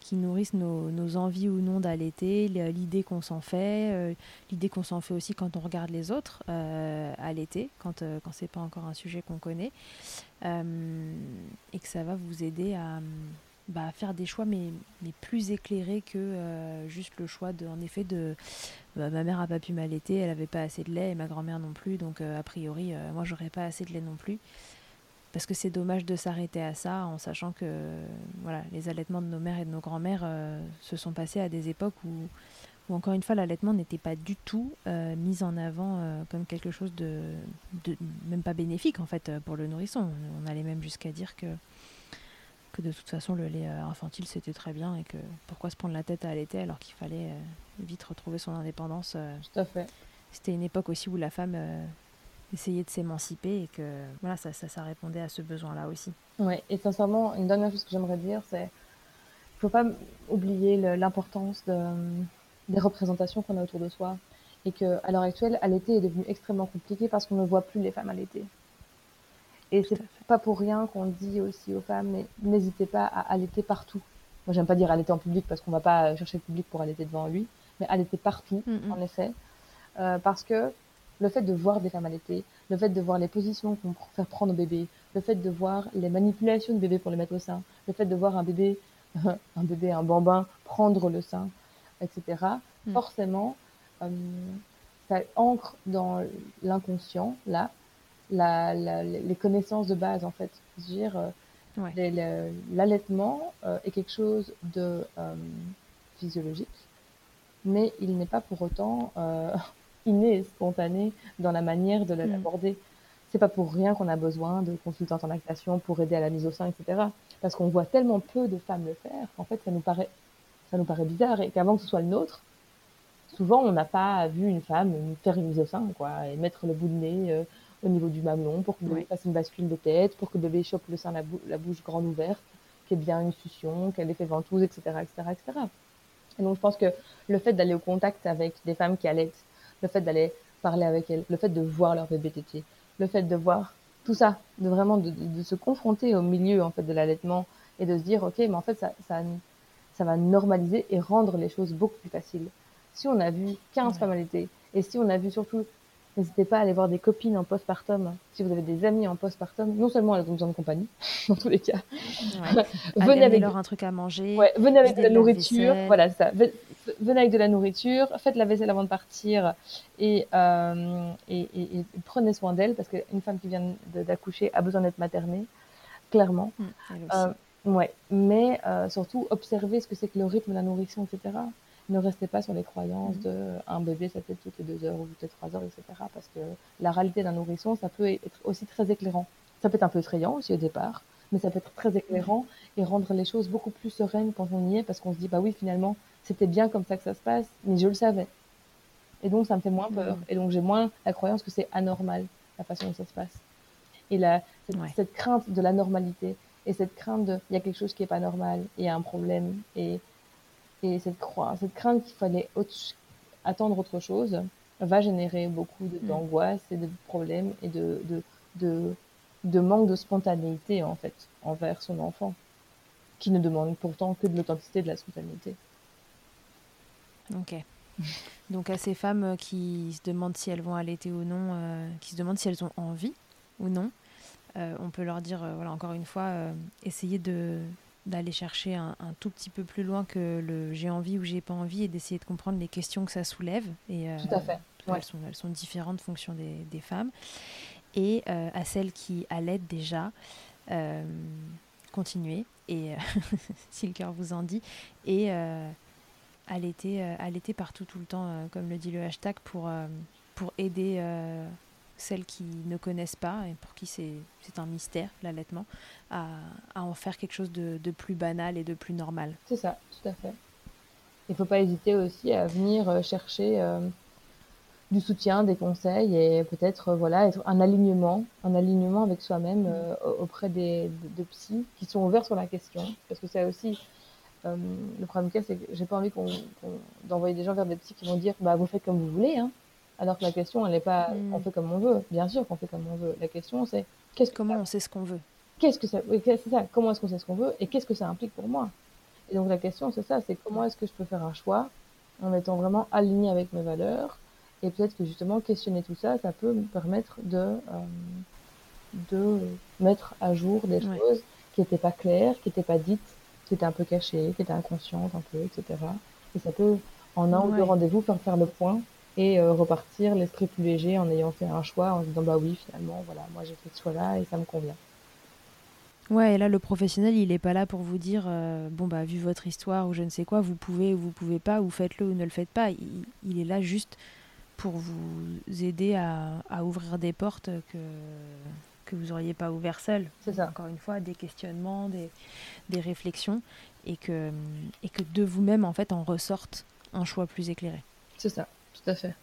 qui nourrissent nos, nos envies ou non d'allaiter, l- l'idée qu'on s'en fait, euh, l'idée qu'on s'en fait aussi quand on regarde les autres euh, allaiter, quand, euh, quand c'est pas encore un sujet qu'on connaît, Euh, et que ça va vous aider à, bah, faire des choix mais, plus éclairés que euh, juste le choix de, en effet de bah, ma mère a pas pu m'allaiter, elle avait pas assez de lait et ma grand-mère non plus, donc euh, a priori euh, moi j'aurais pas assez de lait non plus. Parce que c'est dommage de s'arrêter à ça en sachant que voilà, les allaitements de nos mères et de nos grands-mères euh, se sont passés à des époques où, encore une fois l'allaitement n'était pas du tout mis en avant comme quelque chose de, de même pas bénéfique en fait pour le nourrisson. On allait même jusqu'à dire que que de toute façon le lait euh, infantile c'était très bien et que pourquoi se prendre la tête à allaiter alors qu'il fallait euh, vite retrouver son indépendance. euh. Tout à fait. C'était une époque aussi où la femme essayait de s'émanciper et que voilà ça, ça, ça répondait à ce besoin-là aussi. Ouais, et sincèrement, une dernière chose que j'aimerais dire, c'est il faut pas oublier l'importance de, des représentations qu'on a autour de soi. Et que à l'heure actuelle, allaiter est devenu extrêmement compliqué parce qu'on ne voit plus les femmes allaiter. Et c'est pas pour rien qu'on dit aussi aux femmes, mais n'hésitez pas à allaiter partout. Moi, j'aime pas dire allaiter en public parce qu'on va pas chercher le public pour allaiter devant lui, mais allaiter partout, Mhm. en effet. Euh, parce que le fait de voir des femmes allaiter, le fait de voir les positions qu'on pr- fait prendre au bébé, le fait de voir les manipulations de bébé pour les mettre au sein, le fait de voir un bébé, (laughs) un bébé, un bambin prendre le sein, etc. Mm. Forcément, euh, ça ancre dans l'inconscient, là, la, la- les connaissances de base, en fait. Je veux dire, euh, Ouais. l'allaitement euh, est quelque chose de euh, physiologique, mais il n'est pas pour autant euh, (laughs) inné, spontané dans la manière de Mm. l'aborder. C'est pas pour rien qu'on a besoin de consultantes en lactation pour aider à la mise au sein, etc. Parce qu'on voit tellement peu de femmes le faire qu'en fait, ça nous paraît, ça nous paraît bizarre et qu'avant que ce soit le nôtre, souvent on n'a pas vu une femme faire une mise au sein, quoi, et mettre le bout de nez au niveau du mamelon, pour que le bébé fasse une bascule de tête, pour que le bébé chope le sein la, la bouche grande ouverte, qu'il y ait bien une succion, qu'elle ait fait ventouse, etc., etc., etc. Et donc, je pense que le fait d'aller au contact avec des femmes qui allaitent, le fait d'aller parler avec elles, le fait de voir leur bébé tété, le fait de voir tout ça, de vraiment de, de, se confronter au milieu en fait de l'allaitement et de se dire ok, mais en fait ça, ça, ça va normaliser et rendre les choses beaucoup plus faciles. Si on a vu 15 femmes allaitées et si on a vu surtout N'hésitez pas à aller voir des copines en postpartum. Si vous avez des amis en postpartum, non seulement elles ont besoin de compagnie, (laughs) dans tous les cas. (laughs) venez avec leur un truc à manger. Ouais, venez avec de la nourriture. Voilà, ça. Venez avec de la nourriture. Faites la vaisselle avant de partir et, euh, et, et, prenez soin d'elle parce qu'une femme qui vient d'accoucher a besoin d'être maternée, clairement. Mmh, euh, ouais, mais euh, surtout observez ce que c'est que le rythme de la nourrition, etc ne restez pas sur les croyances mhm. de un bébé, ça peut être toutes les deux heures ou toutes les trois heures, etc. Parce que la réalité d'un nourrisson, ça peut être aussi très éclairant. Ça peut être un peu effrayant aussi au départ, mais ça peut être très éclairant et rendre les choses beaucoup plus sereines quand on y est, parce qu'on se dit, bah oui, finalement, c'était bien comme ça que ça se passe, mais je le savais. Et donc, ça me fait moins peur. Mhm. Et donc, j'ai moins la croyance que c'est anormal, la façon dont ça se passe. Et la, cette, cette crainte de la normalité, et cette crainte de, il y a quelque chose qui est pas normal, il y a un problème, et et cette, cette crainte qu'il fallait attendre autre chose va générer beaucoup mm. d'angoisse et de problèmes et de, de, de, de, manque de spontanéité, en fait, envers son enfant, qui ne demande pourtant que de l'authenticité de la spontanéité. Ok. Donc à ces femmes qui se demandent si elles vont allaiter ou non, euh, qui se demandent si elles ont envie ou non, euh, on peut leur dire, euh, voilà, encore une fois, essayez de, d'aller chercher un, tout petit peu plus loin que le j'ai envie ou j'ai pas envie et d'essayer de comprendre les questions que ça soulève. Et, euh, Tout à fait. Elles, sont, elles, sont, différentes en fonction des, des femmes. Et euh, à celles qui allaitent déjà, euh, continuez, et (laughs) si le cœur vous en dit, et allaiter, allaiter partout tout le temps, comme le dit le hashtag, pour, pour aider celles qui ne connaissent pas et pour qui c'est un mystère, l'allaitement, à, à, en faire quelque chose de, de, plus banal et de plus normal. C'est ça, tout à fait. Il ne faut pas hésiter aussi à venir euh, chercher euh, du soutien, des conseils et peut-être euh, voilà être un alignement, un alignement avec soi-même auprès des de, psys qui sont ouverts sur la question, parce que c'est aussi le problème c'est que j'ai pas envie qu'on d'envoyer des gens vers des psys qui vont dire bah vous faites comme vous voulez hein alors que la question, elle n'est pas on fait comme on veut. Bien sûr qu'on fait comme on veut. La question, c'est qu'est-ce comment on sait ce qu'on veut? Qu'est-ce que ça, c'est ça? Comment est-ce qu'on sait ce qu'on veut et qu'est-ce que ça implique pour moi? Et donc la question, c'est ça. C'est comment est-ce que je peux faire un choix en étant vraiment aligné avec mes valeurs et peut-être que justement questionner tout ça, ça peut me permettre de euh, de mettre à jour des choses qui n'étaient pas claires, qui n'étaient pas dites, qui étaient un peu cachées, qui étaient inconscientes un peu, etc. Et ça peut en un ou deux rendez-vous faire faire le point et euh, repartir l'esprit plus léger en ayant fait un choix, en se disant bah oui finalement voilà moi j'ai fait ce choix là et ça me convient. Ouais, et là, le professionnel, il n'est pas là pour vous dire, euh, bon, bah, vu votre histoire ou je ne sais quoi, vous pouvez ou vous pouvez pas, ou faites-le ou ne le faites pas. Il, est là juste pour vous aider à, à, ouvrir des portes que, que vous n'auriez pas ouvert seul. C'est ça. Encore une fois, des questionnements, des, des réflexions, et que, et que de vous-même, en fait, en ressorte un choix plus éclairé. C'est ça tout à fait.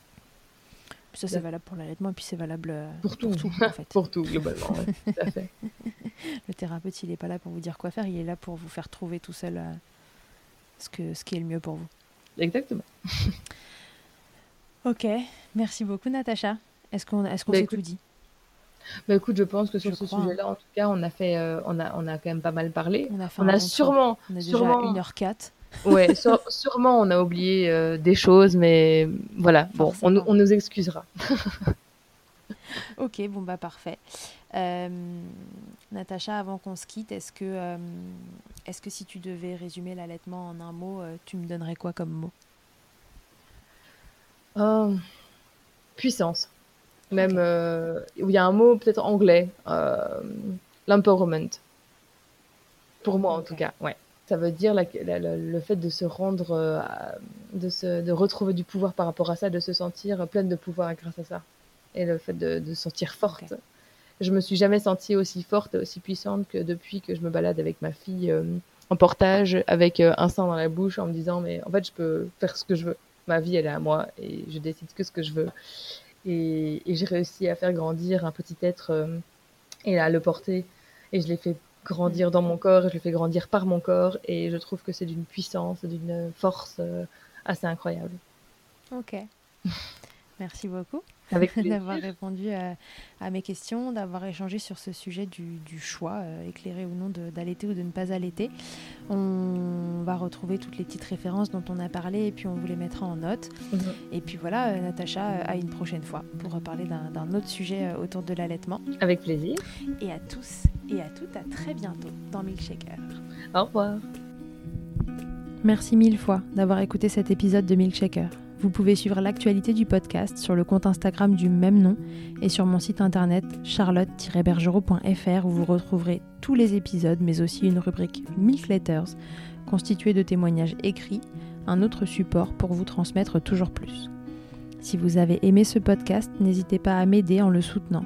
Ça, c'est valable pour l'allaitement et puis c'est valable euh, pour tout, en fait. (laughs) pour tout, globalement, (laughs) tout à fait. Le thérapeute, il n'est pas là pour vous dire quoi faire, il est là pour vous faire trouver tout seul euh, ce, que, ce qui est le mieux pour vous. Exactement. ok, merci beaucoup, Natacha. Est-ce qu'on est qu'on bah, s'est tout dit? Bah écoute, je pense que sur ce sujet-là, en tout cas, on a fait, euh, on a, on a quand même pas mal parlé. On a, on a sûrement, on a déjà sûrement 1h04 ouais, sûrement on a oublié euh, des choses, mais voilà, bon, on, nous excusera. (laughs) ok, bon bah parfait. Euh, Natacha, avant qu'on se quitte, est-ce que, euh, est-ce que si tu devais résumer l'allaitement en un mot, tu me donnerais quoi comme mot? Puissance. Même, il y a un mot peut-être anglais, l'empowerment. Pour moi en tout cas, ouais ça veut dire le fait de se rendre, euh, de, se, de retrouver du pouvoir par rapport à ça, de se sentir pleine de pouvoir grâce à ça. Et le fait de, se sentir forte. Je me suis jamais sentie aussi forte et aussi puissante que depuis que je me balade avec ma fille euh, en portage, avec euh, un sein dans la bouche, en me disant, mais en fait, je peux faire ce que je veux. Ma vie, elle est à moi et je décide que ce que je veux. Et, j'ai réussi à faire grandir un petit être et à le porter. Et je l'ai fait grandir dans mon corps et je le fais grandir par mon corps. Et je trouve que c'est d'une puissance, d'une force euh, assez incroyable. Ok. (laughs) Merci beaucoup (laughs) d'avoir répondu à, mes questions, d'avoir échangé sur ce sujet du, choix, euh, éclairé ou non d'allaiter ou de ne pas allaiter. On va retrouver toutes les petites références dont on a parlé et puis on vous les mettra en note. Mhm. Et puis voilà, euh, Natacha, euh, à une prochaine fois pour parler d'un autre sujet autour de l'allaitement. Avec plaisir. Et à tous et à toutes, à très bientôt dans Milkshaker. Au revoir. Merci mille fois d'avoir écouté cet épisode de Milkshaker. Vous pouvez suivre l'actualité du podcast sur le compte Instagram du même nom et sur mon site internet charlotte-bergerot.fr où vous retrouverez tous les épisodes mais aussi une rubrique Milk Letters constituée de témoignages écrits, un autre support pour vous transmettre toujours plus. Si vous avez aimé ce podcast, n'hésitez pas à m'aider en le soutenant.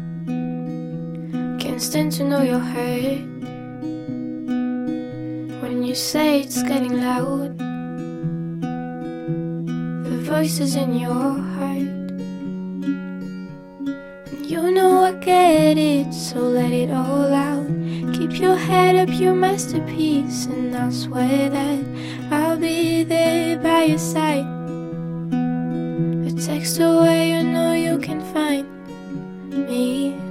Stand to know your When you say it's getting loud. The voices in your heart. And you know I get it, so let it all out. Keep your head up, your masterpiece, and I'll swear that I'll be there by your side. A text away, you know you can find me.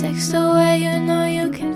Text away, you know you can